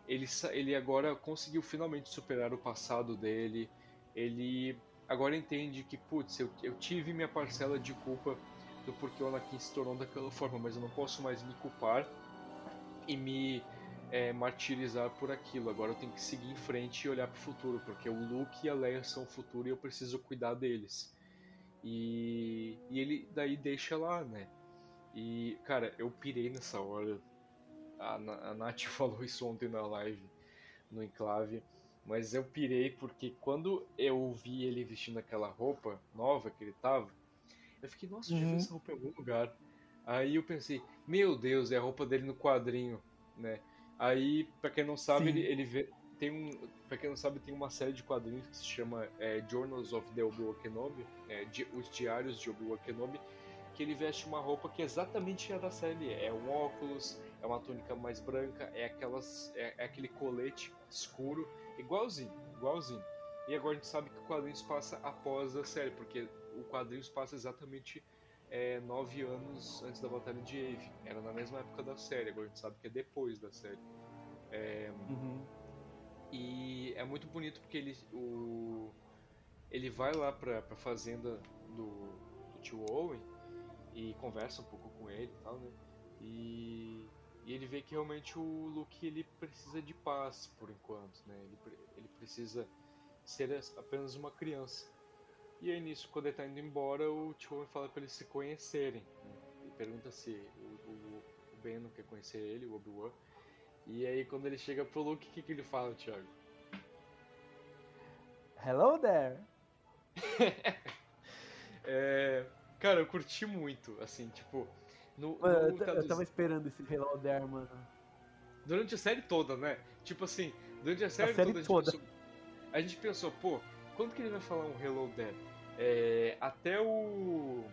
Ele, ele agora conseguiu finalmente superar o passado dele. Ele agora entende que, putz, eu, eu tive minha parcela de culpa do porquê o Anakin se tornou daquela forma, mas eu não posso mais me culpar e me é, martirizar por aquilo. Agora eu tenho que seguir em frente e olhar pro futuro, porque o Luke e a Leia são o futuro e eu preciso cuidar deles. E, e ele daí deixa lá, né? E, cara, eu pirei nessa hora. A, a Nath falou isso ontem na live, no Enclave. Mas eu pirei porque quando eu vi ele vestindo aquela roupa nova que ele tava, eu fiquei, nossa, eu já vi Uhum. essa roupa em algum lugar. Aí eu pensei, meu Deus, é a roupa dele no quadrinho, né? Aí, pra quem não sabe, Sim. ele, ele vê, tem um, pra quem não sabe, tem uma série de quadrinhos que se chama é, Journals of the Obi-Wan Kenobi, é, di- os diários de Obi-Wan Kenobi, que ele veste uma roupa que exatamente é da série. É um óculos, é uma túnica mais branca, é aquelas, é, é aquele colete escuro, igualzinho, igualzinho. E agora a gente sabe que o quadrinho passa após a série, porque o quadrinho passa exatamente é, nove anos antes da Batalha de Yavin. Era na mesma época da série, agora a gente sabe que é depois da série. Uhum. E é muito bonito porque ele, o, ele vai lá pra, pra fazenda do, do tio Owen e conversa um pouco com ele e tal, né? E, e ele vê que realmente o Luke ele precisa de paz por enquanto, né? Ele, ele precisa ser as- apenas uma criança. E aí nisso, quando ele tá indo embora, o tio fala pra eles se conhecerem. Né? Ele pergunta se o, o, o Ben não quer conhecer ele, o Obi-Wan. E aí quando ele chega pro Luke, o que, que ele fala, Thiago? Hello there. É, cara, eu curti muito, assim, tipo, no, Mano, no eu, eu tava esperando esse hello there, mano. durante a série toda, né? Tipo assim, durante a série, série toda, a gente. Pensou, a gente pensou, pô, quando que ele vai falar um Hello There? É, até o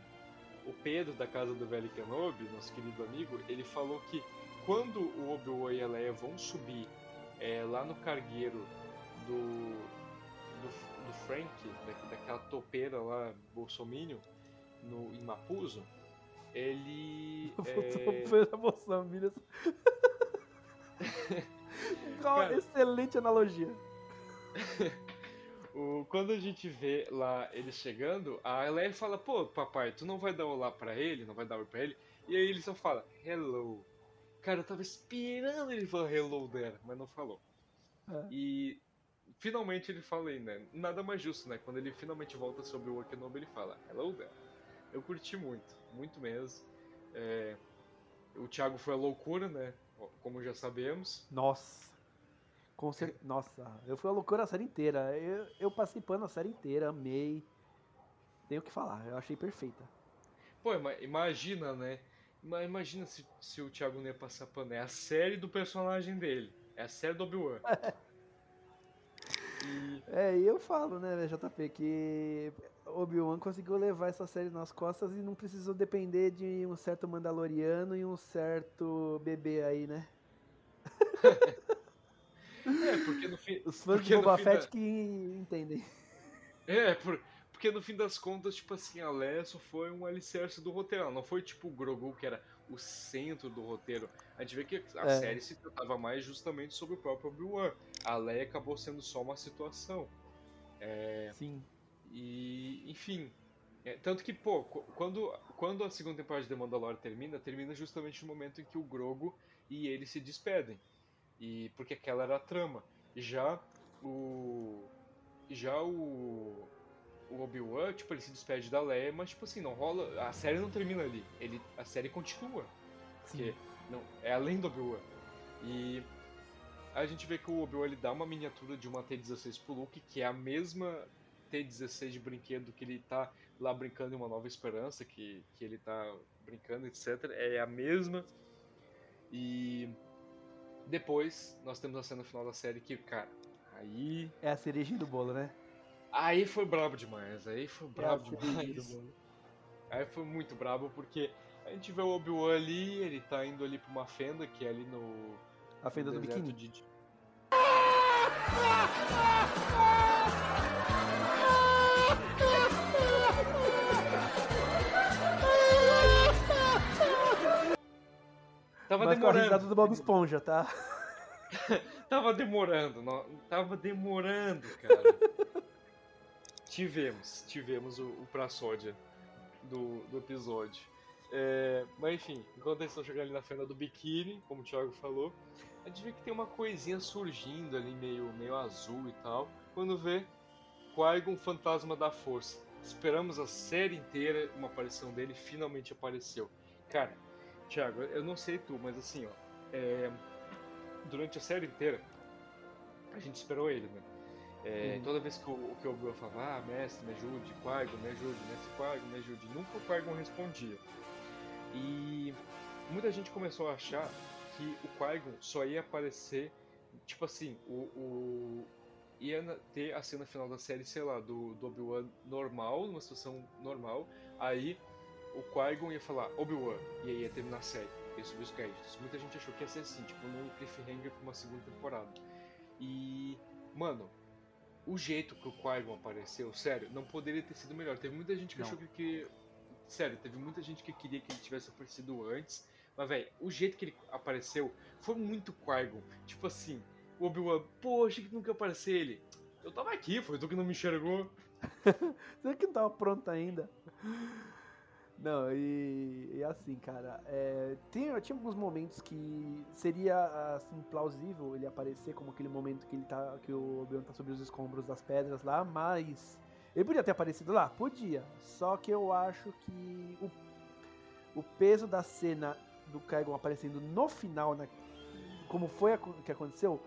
o Pedro da casa do velho Kenobi, nosso querido amigo, ele falou que quando o Obi-Wan e a Leia vão subir é, lá no cargueiro do, do, do Frank, da, daquela topeira lá, Bolsominion, no, em Mapuzo, ele... é, Foi a Moçambique. Cara. Excelente analogia. O, quando a gente vê lá ele chegando, a Leia fala, pô, papai, tu não vai dar olá pra ele, não vai dar oi pra ele? E aí ele só fala, hello. Cara, eu tava esperando ele falar hello there, mas não falou. É. E finalmente ele fala aí, né? Nada mais justo, né? Quando ele finalmente volta sobre o Wakenobi, ele fala, hello there. Eu curti muito, muito mesmo. É, o Thiago foi a loucura, né? Como já sabemos. Nossa. Com cer... Nossa, eu fui a loucura a série inteira. Eu, eu passei pano a série inteira, amei. Tenho o que falar, eu achei perfeita. Pô, ima- imagina, né? Imagina se, se o Thiago não ia passar pano. É a série do personagem dele. É a série do Obi-Wan. É, e eu falo, né, JP, que Obi-Wan conseguiu levar essa série nas costas e não precisou depender de um certo Mandaloriano e um certo bebê aí, né? é, porque no fim. Os fãs de Boba Fett da... que entendem. É, por, porque no fim das contas, tipo assim, a Leia só foi um alicerce do roteiro. não foi tipo o Grogu, que era o centro do roteiro. A gente vê que a é. série se tratava mais justamente sobre o próprio Obi-Wan. A Leia acabou sendo só uma situação. É... Sim. E, enfim. É, tanto que, pô, quando, quando a segunda temporada de The Mandalorian termina, termina justamente no momento em que o Grogu e ele se despedem. E porque aquela era a trama. Já o já o o Obi-Wan, tipo, ele se despede da Leia, mas tipo assim, não rola, a série não termina ali. Ele a série continua. Porque não, é além do Obi-Wan. E a gente vê que o Obi-Wan ele dá uma miniatura de uma T16 pro Luke, que é a mesma T16 de brinquedo que ele tá lá brincando em Uma Nova Esperança, que, que ele tá brincando, etc. É a mesma. E depois nós temos a cena final da série que, cara, aí. É a cerejinha do bolo, né? Aí foi brabo demais, aí foi é brabo é demais. Aí foi muito brabo porque a gente vê o Obi-Wan ali, ele tá indo ali pra uma fenda que é ali no. A fenda no do biquíni. De... Tava Mas demorando. Com do Bob Esponja, tá? tava demorando, não, tava demorando, cara. tivemos, tivemos o, o praçódia do, do episódio. É, mas enfim, enquanto eles estão chegando ali na fenda do biquíni, como o Thiago falou, a gente vê que tem uma coisinha surgindo ali, meio, meio azul e tal. Quando vê, Qui-Gon Fantasma da Força. Esperamos a série inteira uma aparição dele, finalmente apareceu. Cara, Thiago, eu não sei tu, mas assim, ó, é, durante a série inteira, a gente esperou ele, né? É, uhum. Toda vez que o, que o Obi-Wan falava, ah, mestre, me ajude, Qui-Gon, me ajude, mestre Qui-Gon, me ajude, nunca o Qui-Gon respondia. E muita gente começou a achar que o Qui-Gon só ia aparecer, tipo assim, o, o, ia ter a cena final da série, sei lá, do, do Obi-Wan normal, numa situação normal, aí o Qui-Gon ia falar Obi-Wan, e aí ia terminar a série, ia subir os créditos. Muita gente achou que ia ser assim, tipo, num cliffhanger pra uma segunda temporada. E, mano, o jeito que o Qui-Gon apareceu, sério, não poderia ter sido melhor. Teve muita gente que não. achou que, que, Sério, teve muita gente que queria que ele tivesse aparecido antes. Mas, velho, o jeito que ele apareceu foi muito Qui-Gon. Tipo assim, o Obi-Wan, pô, achei que nunca ia aparecer ele. Eu tava aqui, foi tu que não me enxergou. Você que não tava pronto ainda. Não, e, e assim, cara, é, tinha alguns momentos que seria assim plausível ele aparecer como aquele momento que ele tá que o Obi-Wan tá sobre os escombros das pedras lá, mas ele podia ter aparecido lá, podia. Só que eu acho que o, o peso da cena do Kaigon aparecendo no final, na, como foi a, que aconteceu,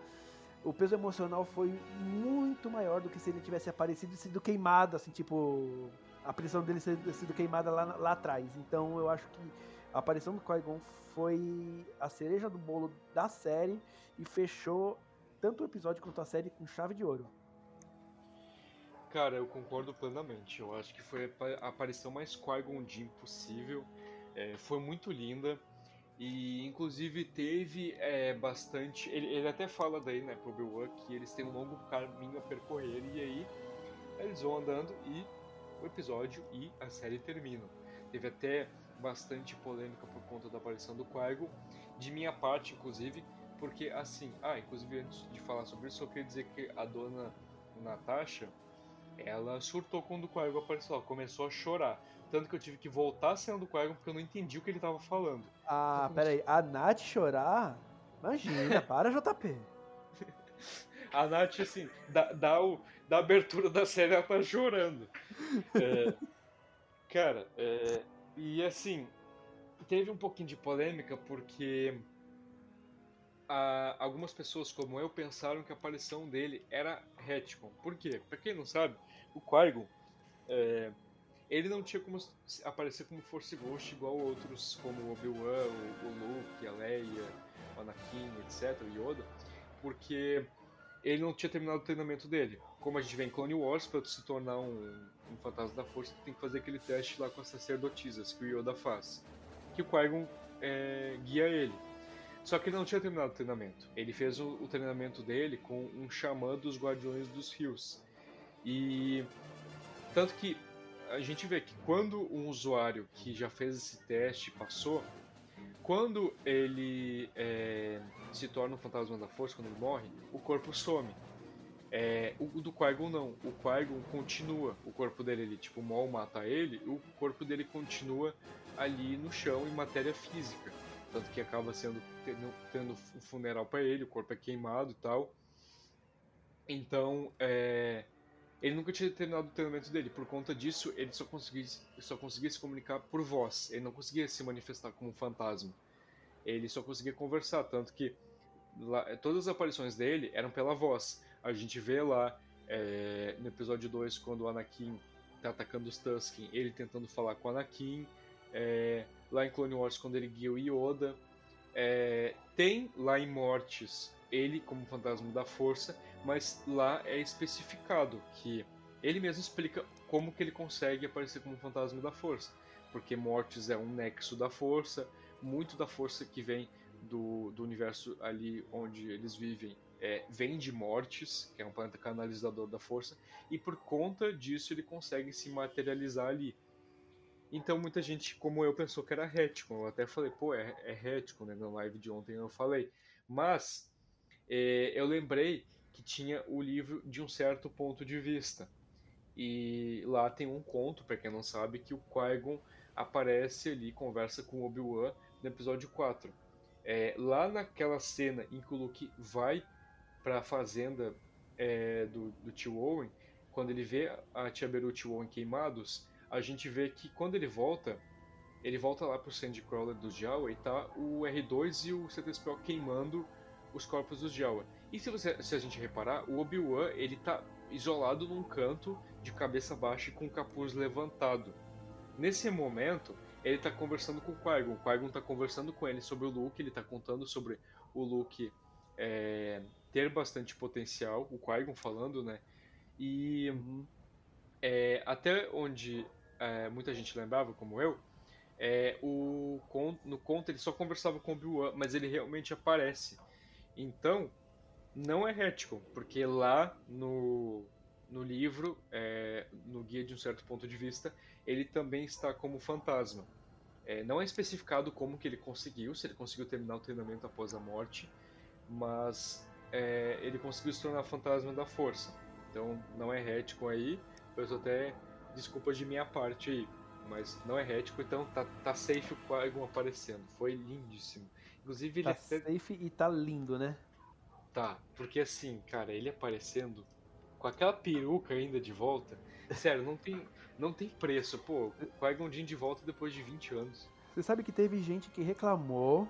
o peso emocional foi muito maior do que se ele tivesse aparecido e sido queimado, assim, tipo, a aparição dele ter sido queimada lá, lá atrás. Então eu acho que a aparição do Qui-Gon foi a cereja do bolo da série e fechou tanto o episódio quanto a série com chave de ouro. Cara, eu concordo plenamente. Eu acho que foi a aparição mais Qui-Gon Jinn possível. É, foi muito linda. E inclusive teve é, bastante. Ele, ele, até fala daí, né, pro Obi-Wan, que eles têm um longo caminho a percorrer. E aí eles vão andando e o episódio e a série terminam. Teve até bastante polêmica por conta da aparição do Qui-Gon, de minha parte, inclusive, porque assim, ah, inclusive antes de falar sobre isso, eu queria dizer que a dona Natasha, ela surtou quando o Qui-Gon apareceu, ela começou a chorar. Tanto que eu tive que voltar a cena do Qui-Gon porque eu não entendi o que ele tava falando. Ah, peraí, a Nath chorar? Imagina, para, JP. a Nath, assim, dá, dá, o, da abertura da série, ela tá chorando. É, cara, é, e assim, teve um pouquinho de polêmica porque a, algumas pessoas, como eu, pensaram que a aparição dele era retcon. Por quê? Pra quem não sabe, o Qui-Gon, é, ele não tinha como aparecer como Force Ghost igual outros como o Obi-Wan, o, o Luke, a Leia, o Anakin, etc, o Yoda, porque ele não tinha terminado o treinamento dele. Como a gente vê em Clone Wars, para se tornar um, um fantasma da força, tem que fazer aquele teste lá com as sacerdotisas que o Yoda faz. Que o Qui-Gon é, guia ele. Só que ele não tinha terminado o treinamento. Ele fez o, o treinamento dele com um xamã dos Guardiões dos Rios. E tanto que a gente vê que quando um usuário que já fez esse teste passou, quando ele é, se torna um fantasma da força, quando ele morre, o corpo some. É, o, do Qui-Gon não. O Qui-Gon continua o corpo dele ali. Tipo, o Maul mata ele, o corpo dele continua ali no chão em matéria física. Tanto que acaba sendo tendo, tendo um funeral para ele, o corpo é queimado e tal. Então, é, ele nunca tinha terminado o treinamento dele. Por conta disso, ele só conseguia, só conseguia se comunicar por voz. Ele não conseguia se manifestar como um fantasma. Ele só conseguia conversar. Tanto que lá, todas as aparições dele eram pela voz. A gente vê lá é, no episódio 2, quando o Anakin tá atacando os Tusken, ele tentando falar com o Anakin. É, lá em Clone Wars, quando ele guia o Yoda. É, tem lá em Mortes ele como fantasma da força, mas lá é especificado que ele mesmo explica como que ele consegue aparecer como fantasma da força, porque Mortes é um nexo da força, muito da força que vem do, do universo ali onde eles vivem é, vem de Mortes, que é um planeta canalizador da força, e por conta disso ele consegue se materializar ali. Então muita gente, como eu, pensou que era Retcon. Eu até falei, pô, é, é Retcon, né? Na live de ontem eu falei. Mas é, eu lembrei que tinha o livro de um certo ponto de vista. E lá tem um conto, para quem não sabe, que o Qui-Gon aparece ali, conversa com Obi-Wan no episódio 4. É, lá naquela cena em que o Luke vai para a fazenda é, do, do tio Owen, quando ele vê a tia Beru e o tio Owen queimados, a gente vê que quando ele volta, ele volta lá pro Sandcrawler do Jawa e tá o R2 e o C3PO queimando os corpos dos Jawa. E se, você, se a gente reparar, o Obi-Wan ele tá isolado num canto de cabeça baixa e com o capuz levantado. Nesse momento, ele tá conversando com o Qui-Gon. O Qui-Gon tá conversando com ele sobre o Luke, ele tá contando sobre o Luke é, ter bastante potencial, o Qui-Gon falando, né? E é, até onde é, muita gente lembrava, como eu, é, o, no conto ele só conversava com o Obi-Wan, mas ele realmente aparece. Então, não é Retcon, porque lá no, no livro, é, no Guia de um Certo Ponto de Vista, ele também está como fantasma. É, não é especificado como que ele conseguiu, se ele conseguiu terminar o treinamento após a morte, mas é, ele conseguiu se tornar fantasma da força. Então não é Retcon aí, eu até desculpa de minha parte aí, mas não é rético, então tá, tá safe o Qui-Gon aparecendo. Foi lindíssimo. Inclusive ele tá até... safe e tá lindo, né? Tá, porque assim, cara, ele aparecendo com aquela peruca ainda de volta, sério, não tem, não tem preço. Pô, Qui-Gon de volta depois de 20 anos. Você sabe que teve gente que reclamou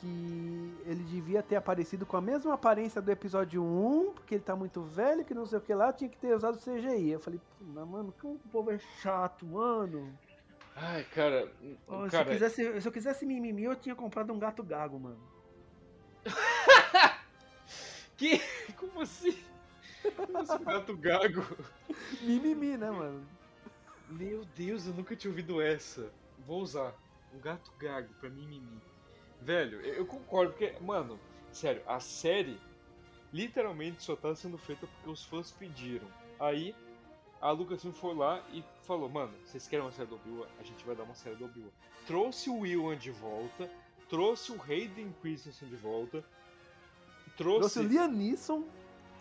que ele devia ter aparecido com a mesma aparência do episódio 1, porque ele tá muito velho, que não sei o que lá, tinha que ter usado CGI. Eu falei, mano, como o povo é chato, mano. Ai, cara. Cara... Se, eu quisesse, se eu quisesse mimimi, eu tinha comprado um gato gago, mano. Que? Como assim? Como assim, gato gago? Mimimi, né, mano? Meu Deus, eu nunca tinha ouvido essa. Vou usar. Um gato gago pra mimimi. Velho, eu concordo, porque, mano, sério, a série literalmente só tá sendo feita porque os fãs pediram. Aí a Lucasfilm foi lá e falou: Mano, vocês querem uma série do Obi-Wan? A gente vai dar uma série do Obi-Wan. Trouxe o Willan de volta, trouxe o Hayden Christensen de volta, trouxe, trouxe o Liam Neeson.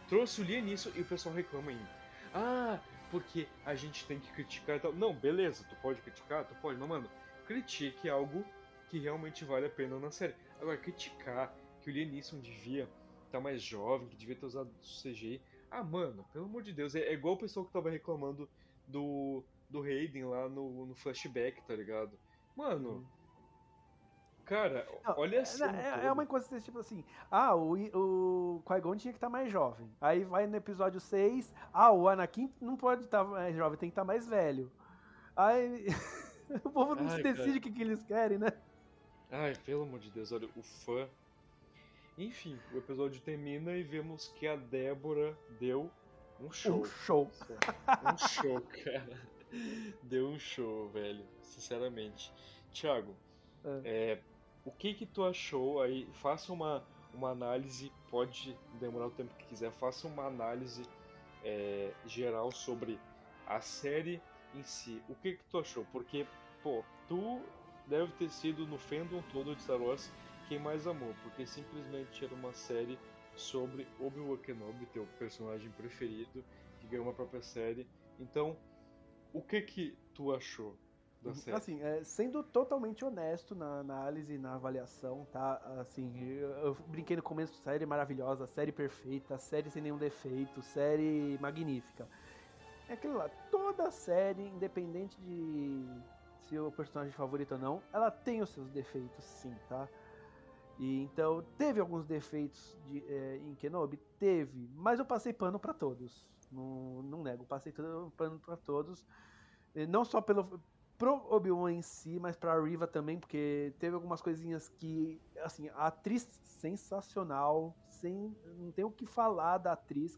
Trouxe o Liam Neeson e o pessoal reclama ainda. Ah, porque a gente tem que criticar e tal. Não, beleza, tu pode criticar, tu pode, mas mano, critique algo que realmente vale a pena na série. Agora, criticar que o Liam Neeson devia estar tá mais jovem, que devia ter usado CGI. Ah, mano, pelo amor de Deus, é, é igual o pessoal que tava reclamando do, do Hayden lá no, no flashback, tá ligado? Mano. Cara, não, olha assim. É, é, uma coisa desse tipo assim. Ah, o, o Qui-Gon tinha que estar tá mais jovem. Aí vai no episódio 6. Ah, o Anakin não pode estar tá mais jovem, tem que estar tá mais velho. Aí o povo não Ai, se decide cara. o que, que eles querem, né? Ai, pelo amor de Deus, olha, o fã. Enfim, o episódio termina e vemos que a Débora deu um show. Um show. Um show, cara. Deu um show, velho. Sinceramente. Thiago, é, o que que tu achou aí? Faça uma, uma análise, pode demorar o tempo que quiser, faça uma análise é, geral sobre a série em si. O que que tu achou? Porque, pô, tu deve ter sido no fandom todo de Star Wars quem mais amou, porque simplesmente era uma série sobre Obi-Wan Kenobi, teu personagem preferido, que ganhou uma própria série. Então, o que que tu achou da série? Assim, é, sendo totalmente honesto na análise, na avaliação, tá? Assim, eu, eu brinquei no começo, série maravilhosa, série perfeita, série sem nenhum defeito, série magnífica. É aquilo lá, toda série, independente de se o personagem favorito ou não, ela tem os seus defeitos, sim, tá? E então, teve alguns defeitos de, é, em Kenobi? Teve, mas eu passei pano pra todos. Não, não nego, passei pano pra todos. Não só pelo, pro Obi-Wan em si, mas pra Riva também, porque teve algumas coisinhas que, assim, a atriz sensacional, sem, não tem o que falar da atriz,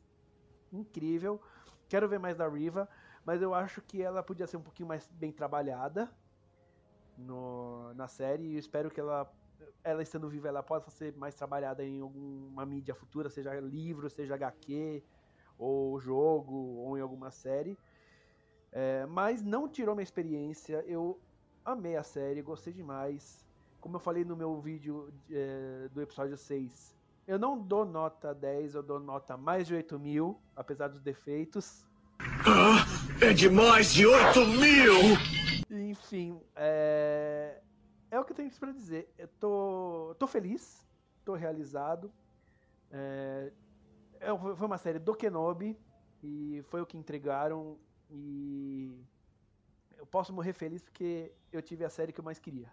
incrível. Quero ver mais da Riva, mas eu acho que ela podia ser um pouquinho mais bem trabalhada no, na série e espero que ela ela estando viva, ela possa ser mais trabalhada em alguma mídia futura, seja livro, seja HQ, ou jogo, ou em alguma série. É, mas não tirou minha experiência. Eu amei a série, gostei demais. Como eu falei no meu vídeo é, do episódio 6, eu não dou nota 10, eu dou nota mais de 8 mil, apesar dos defeitos. É de mais de 8 mil! Enfim, é, é o que eu tenho pra dizer. Eu tô, tô feliz, tô realizado. É, é- foi uma série do Kenobi e foi o que entregaram e eu posso morrer feliz porque eu tive a série que eu mais queria.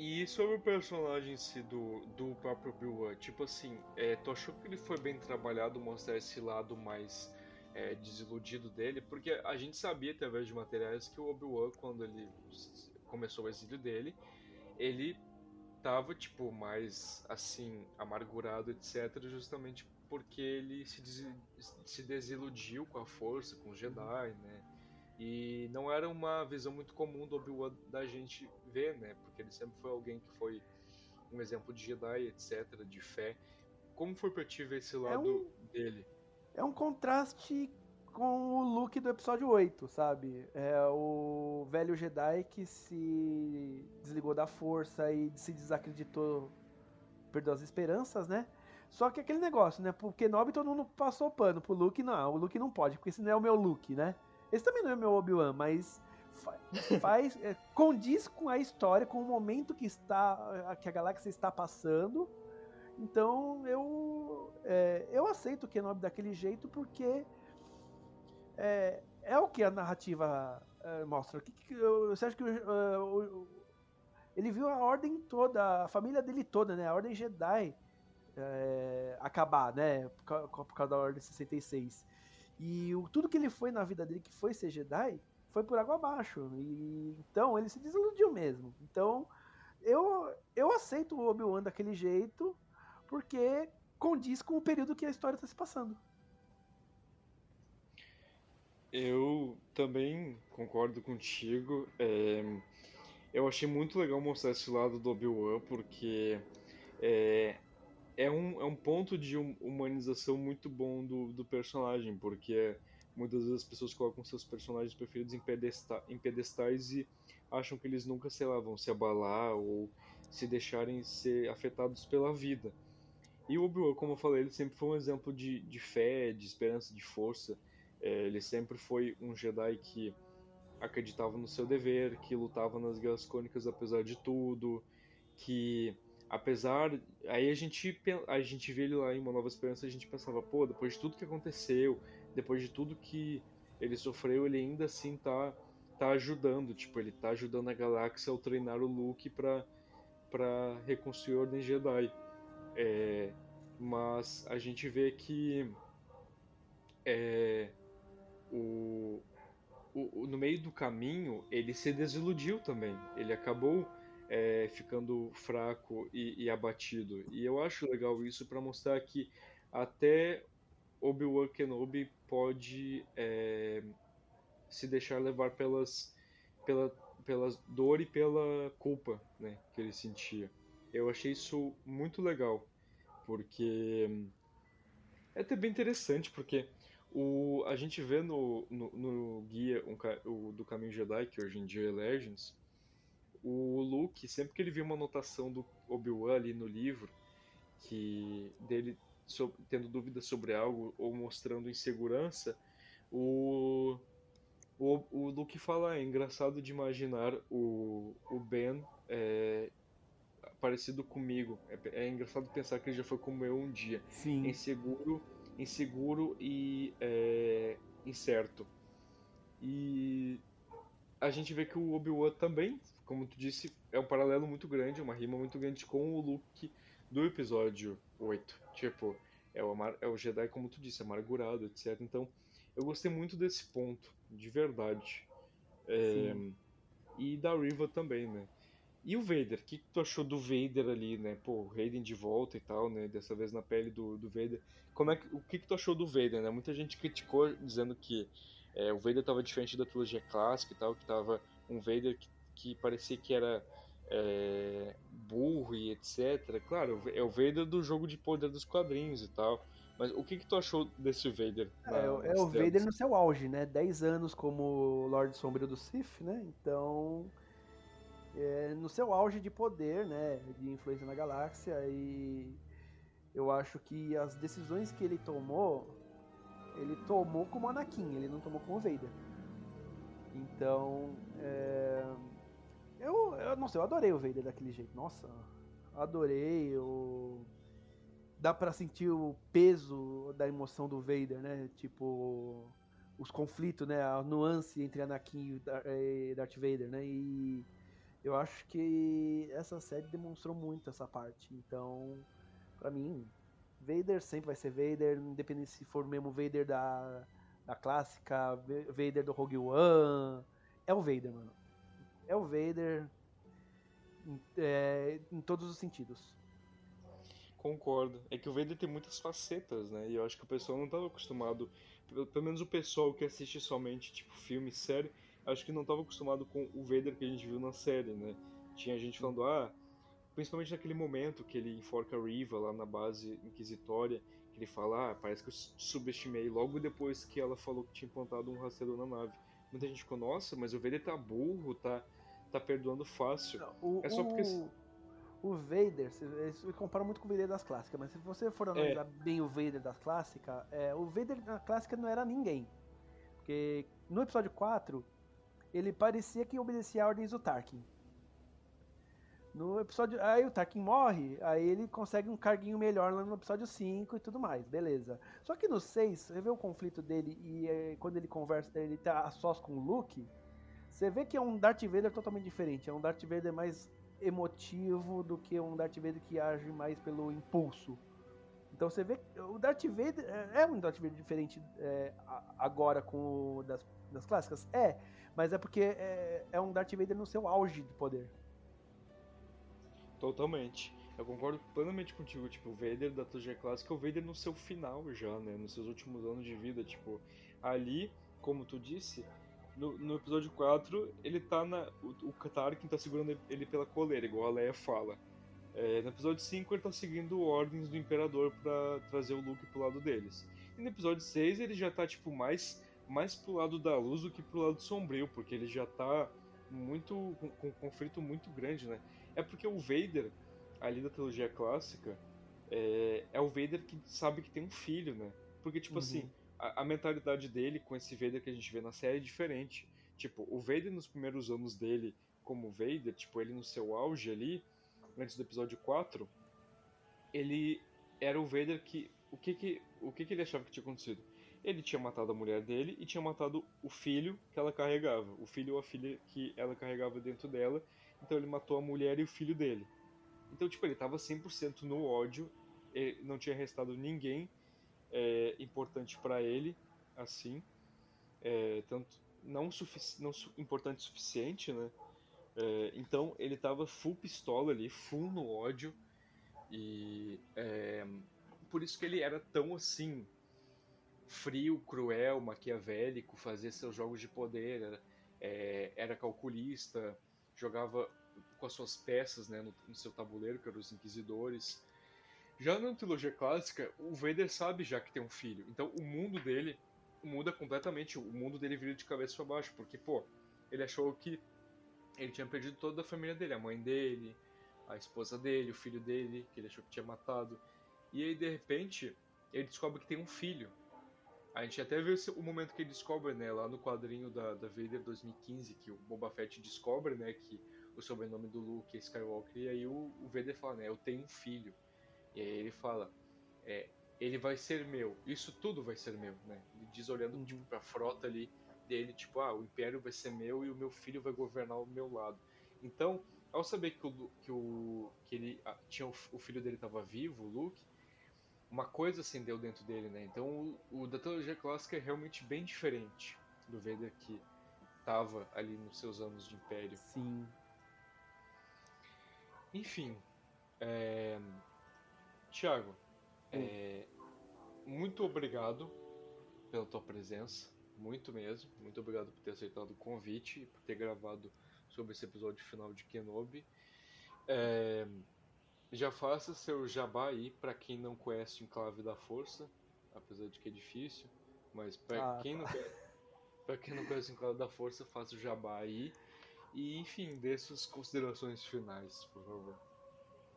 E sobre o personagem em si do, do próprio Obi-Wan, tipo assim, é, tu achou que ele foi bem trabalhado mostrar esse lado mais é, desiludido dele? Porque a gente sabia através de materiais que o Obi-Wan, quando ele começou o exílio dele, ele tava, tipo, mais, assim, amargurado, etc., justamente porque ele se, desi- se desiludiu com a força, com os Jedi, né? E não era uma visão muito comum do Obi-Wan da gente ver, né? Porque ele sempre foi alguém que foi um exemplo de Jedi, etc., de fé. Como foi pra ti ver esse lado dele? É um contraste com o look do episódio 8, sabe? É o velho Jedi que se desligou da força e se desacreditou, perdeu as esperanças, né? Só que aquele negócio, né? Pro Kenobi todo mundo passou pano, pro Luke não, o Luke não pode, porque esse não é o meu Luke, né? Esse também não é o meu Obi-Wan, mas fa- faz, é, condiz com a história, com o momento que está, que a galáxia está passando. Então eu é, eu aceito o Kenobi daquele jeito porque é, é o que a narrativa é, mostra. Que que eu- você acha que é, ele viu a ordem toda, a família dele toda, né? A ordem Jedi é, acabar, né? Por, ca- por causa da ordem 66. E o, tudo que ele foi na vida dele, que foi ser Jedi, foi por água abaixo. E, então ele se desiludiu mesmo. Então eu, eu aceito o Obi-Wan daquele jeito porque condiz com o período que a história está se passando. Eu também concordo contigo. é, eu achei muito legal mostrar esse lado do Obi-Wan, porque é, é, um, é um ponto de hum- humanização muito bom do, do personagem, porque muitas vezes as pessoas colocam seus personagens preferidos em, pedesta, em pedestais e acham que eles nunca, sei lá, vão se abalar ou se deixarem ser afetados pela vida. E o Obi-Wan, como eu falei, ele sempre foi um exemplo de, de fé, de esperança, de força. É, ele sempre foi um Jedi que acreditava no seu dever, que lutava nas guerras cônicas apesar de tudo, que apesar aí a gente a gente vê ele lá em uma nova esperança a gente pensava pô depois de tudo que aconteceu depois de tudo que ele sofreu ele ainda assim tá tá ajudando tipo ele tá ajudando a galáxia ao treinar o Luke para para reconstruir a Ordem Jedi é, mas a gente vê que é, o, o, no meio do caminho, ele se desiludiu também. Ele acabou é, ficando fraco e, e, abatido. E eu acho legal isso para mostrar que até Obi-Wan Kenobi pode é, se deixar levar pelas, pela, pela dor e pela culpa né, que ele sentia. Eu achei isso muito legal, porque é até bem interessante, porque o, a gente vê no, no, no guia um, o, do Caminho Jedi, que hoje em dia é Legends, o Luke, sempre que ele vê uma anotação do Obi-Wan ali no livro, que dele so, tendo dúvidas sobre algo ou mostrando insegurança, o, o, o Luke fala, é engraçado de imaginar o, o Ben é, parecido comigo. É, é, engraçado pensar que ele já foi como eu um dia. Sim. Inseguro, inseguro e é, incerto. E a gente vê que o Obi-Wan também, como tu disse, é um paralelo muito grande, uma rima muito grande com o Luke do episódio 8. Tipo, é o, é o Jedi, como tu disse, amargurado, etc. Então, eu gostei muito desse ponto, de verdade. É, e da Riva também, né? E o Vader, o que, que, tu achou do Vader ali, né? Pô, o Hayden de volta e tal, né? Dessa vez na pele do, do Vader. Como é que, o que, que tu achou do Vader, né? Muita gente criticou dizendo que é, o Vader tava diferente da trilogia clássica e tal, que tava um Vader que, que parecia que era é, burro e etc. Claro, é o Vader do jogo de poder dos quadrinhos e tal. Mas o que, que tu achou desse Vader? Na, é, é o Vader no seu auge, né? 10 anos como Lorde Sombrio do Sith, né? Então é, no seu auge de poder, né, de influência na galáxia e eu acho que as decisões que ele tomou, ele tomou como Anakin, ele não tomou como Vader. Então, é, eu, eu não sei, eu adorei o Vader daquele jeito. Nossa, adorei. Eu, dá para sentir o peso da emoção do Vader, né? Tipo os conflitos, né? A nuance entre Anakin e Darth Vader, né? E eu acho que essa série demonstrou muito essa parte. Então, para mim, Vader sempre vai ser Vader, independente se for mesmo Vader da, da clássica, Vader do Rogue One. É o Vader, mano. É o Vader é, em todos os sentidos. Concordo. É que o Vader tem muitas facetas, né? E eu acho que o pessoal não estava acostumado, pelo menos o pessoal que assiste somente tipo filme, série, acho que não estava acostumado com o Vader que a gente viu na série, né? Tinha gente falando, ah, principalmente naquele momento que ele enforca a Riva lá na base inquisitória, que ele fala, ah, parece que eu subestimei logo depois que ela falou que tinha implantado um rastreador na nave. Muita gente ficou, nossa, mas o Vader tá burro, tá, tá perdoando fácil. O, é só porque. O, o Vader, se compara muito com o Vader das clássicas, mas se você for analisar é. bem o Vader das clássicas, é, o Vader na clássica não era ninguém. Porque no episódio 4, ele parecia que obedecia a ordens do Tarkin. No episódio. Aí o Tarkin morre, aí ele consegue um carguinho melhor lá no episódio 5 e tudo mais, beleza. Só que no 6, você vê o conflito dele e é, quando ele conversa, ele tá a sós com o Luke, você vê que é um Darth Vader totalmente diferente. É um Darth Vader mais emotivo do que um Darth Vader que age mais pelo impulso. Então você vê o Darth Vader é, é um Darth Vader diferente é, agora com o das, das clássicas? É. Mas é porque é, é um Darth Vader no seu auge de poder. Totalmente. Eu concordo plenamente contigo, tipo, o Vader da trilogia clássica é o Vader no seu final já, né? Nos seus últimos anos de vida, tipo, ali, como tu disse, no, no episódio 4, ele tá na. O, o Tarkin tá segurando ele pela coleira, igual a Leia fala. É, no episódio 5, ele tá seguindo ordens do Imperador para trazer o Luke pro lado deles. E no episódio 6, ele já tá, tipo, mais mais pro lado da luz do que pro lado sombrio, porque ele já tá muito com, com um conflito muito grande, né? É porque o Vader, ali da trilogia clássica, é, é o Vader que sabe que tem um filho, né? Porque, tipo uhum. assim, a, a, mentalidade dele com esse Vader que a gente vê na série é diferente. Tipo, o Vader nos primeiros anos dele como Vader, tipo, ele no seu auge ali, antes do episódio 4, ele era o Vader que. O que que, o que, que ele achava que tinha acontecido? ele tinha matado a mulher dele e tinha matado o filho que ela carregava, o filho ou a filha que ela carregava dentro dela. Então ele matou a mulher e o filho dele. Então, tipo, ele tava 100% no ódio, não tinha restado ninguém é, importante para ele, assim, é, tanto não, não importante o suficiente, né? É, então ele tava full pistola ali, full no ódio. E é, por isso que ele era tão assim frio, cruel, maquiavélico, fazia seus jogos de poder, era, é, era calculista, jogava com as suas peças né, no, no, seu tabuleiro, que eram os inquisidores. Já na trilogia clássica, o Vader sabe já que tem um filho, então o mundo dele muda completamente, o mundo dele vira de cabeça para baixo, porque, pô, ele achou que ele tinha perdido toda a família dele, a mãe dele, a esposa dele, o filho dele, que ele achou que tinha matado. E aí, de repente, ele descobre que tem um filho. A gente até viu o momento que ele descobre, né, lá no quadrinho da, da Vader 2015, que o Boba Fett descobre, né, que o sobrenome do Luke é Skywalker, e aí o, o Vader fala, né, eu tenho um filho. E aí ele fala, é, ele vai ser meu, isso tudo vai ser meu, né? Ele diz olhando, uhum. tipo, pra frota ali dele, tipo, ah, o Império vai ser meu e o meu filho vai governar o meu lado. Então, ao saber que o que, o, que ele tinha o, o filho dele estava vivo, o Luke, uma coisa acendeu dentro dele, né? Então o, o da trilogia clássica é realmente bem diferente do Vader que estava ali nos seus anos de Império. Sim. Enfim, é... Tiago, é... muito obrigado pela tua presença, muito mesmo. Muito obrigado por ter aceitado o convite e por ter gravado sobre esse episódio final de Kenobi. É, já faça seu jabá aí para quem não conhece o Enclave da Força, apesar de que é difícil, mas para ah, quem, tá. não, quem não conhece o Enclave da Força, faça o jabá aí. E enfim, dê suas considerações finais, por favor.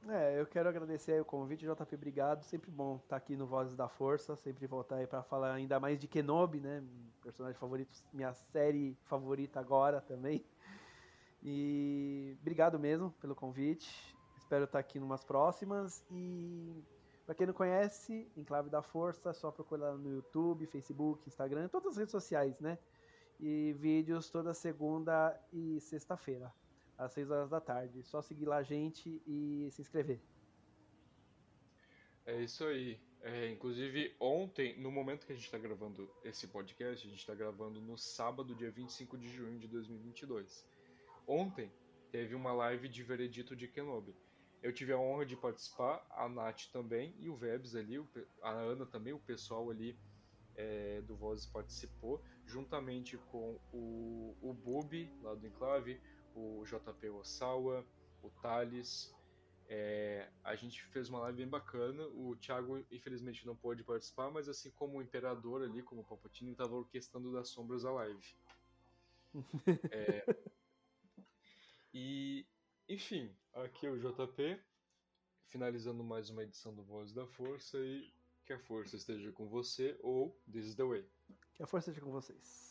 É, eu quero agradecer o convite, JP, obrigado. Sempre bom estar aqui no Vozes da Força, sempre voltar aí para falar ainda mais de Kenobi, né? Personagem favorito, minha série favorita agora também. E obrigado mesmo pelo convite. Espero estar aqui numas próximas. E para quem não conhece, Enclave da Força, é só procurar no YouTube, Facebook, Instagram, todas as redes sociais, né? E vídeos toda segunda e sexta-feira, às 6 horas da tarde. Só seguir lá a gente e se inscrever. É isso aí. É, inclusive, ontem, no momento que a gente está gravando esse podcast, a gente está gravando no sábado, dia 25 de junho de 2022. Ontem teve uma live de veredito de Kenobi. Eu tive a honra de participar, a Nath também, e o Vebs ali, a Ana também, o pessoal ali é, do Vozes participou, juntamente com o, o Bubi, lá do Enclave, o JP Osawa, o Thales. É, a gente fez uma live bem bacana. O Thiago, infelizmente, não pôde participar, mas assim como o Imperador ali, como o Palpatine, estava orquestrando das sombras a live. é, e, enfim, aqui é o JP, finalizando mais uma edição do Voz da Força e que a força esteja com você ou This is the Way. Que a força esteja com vocês.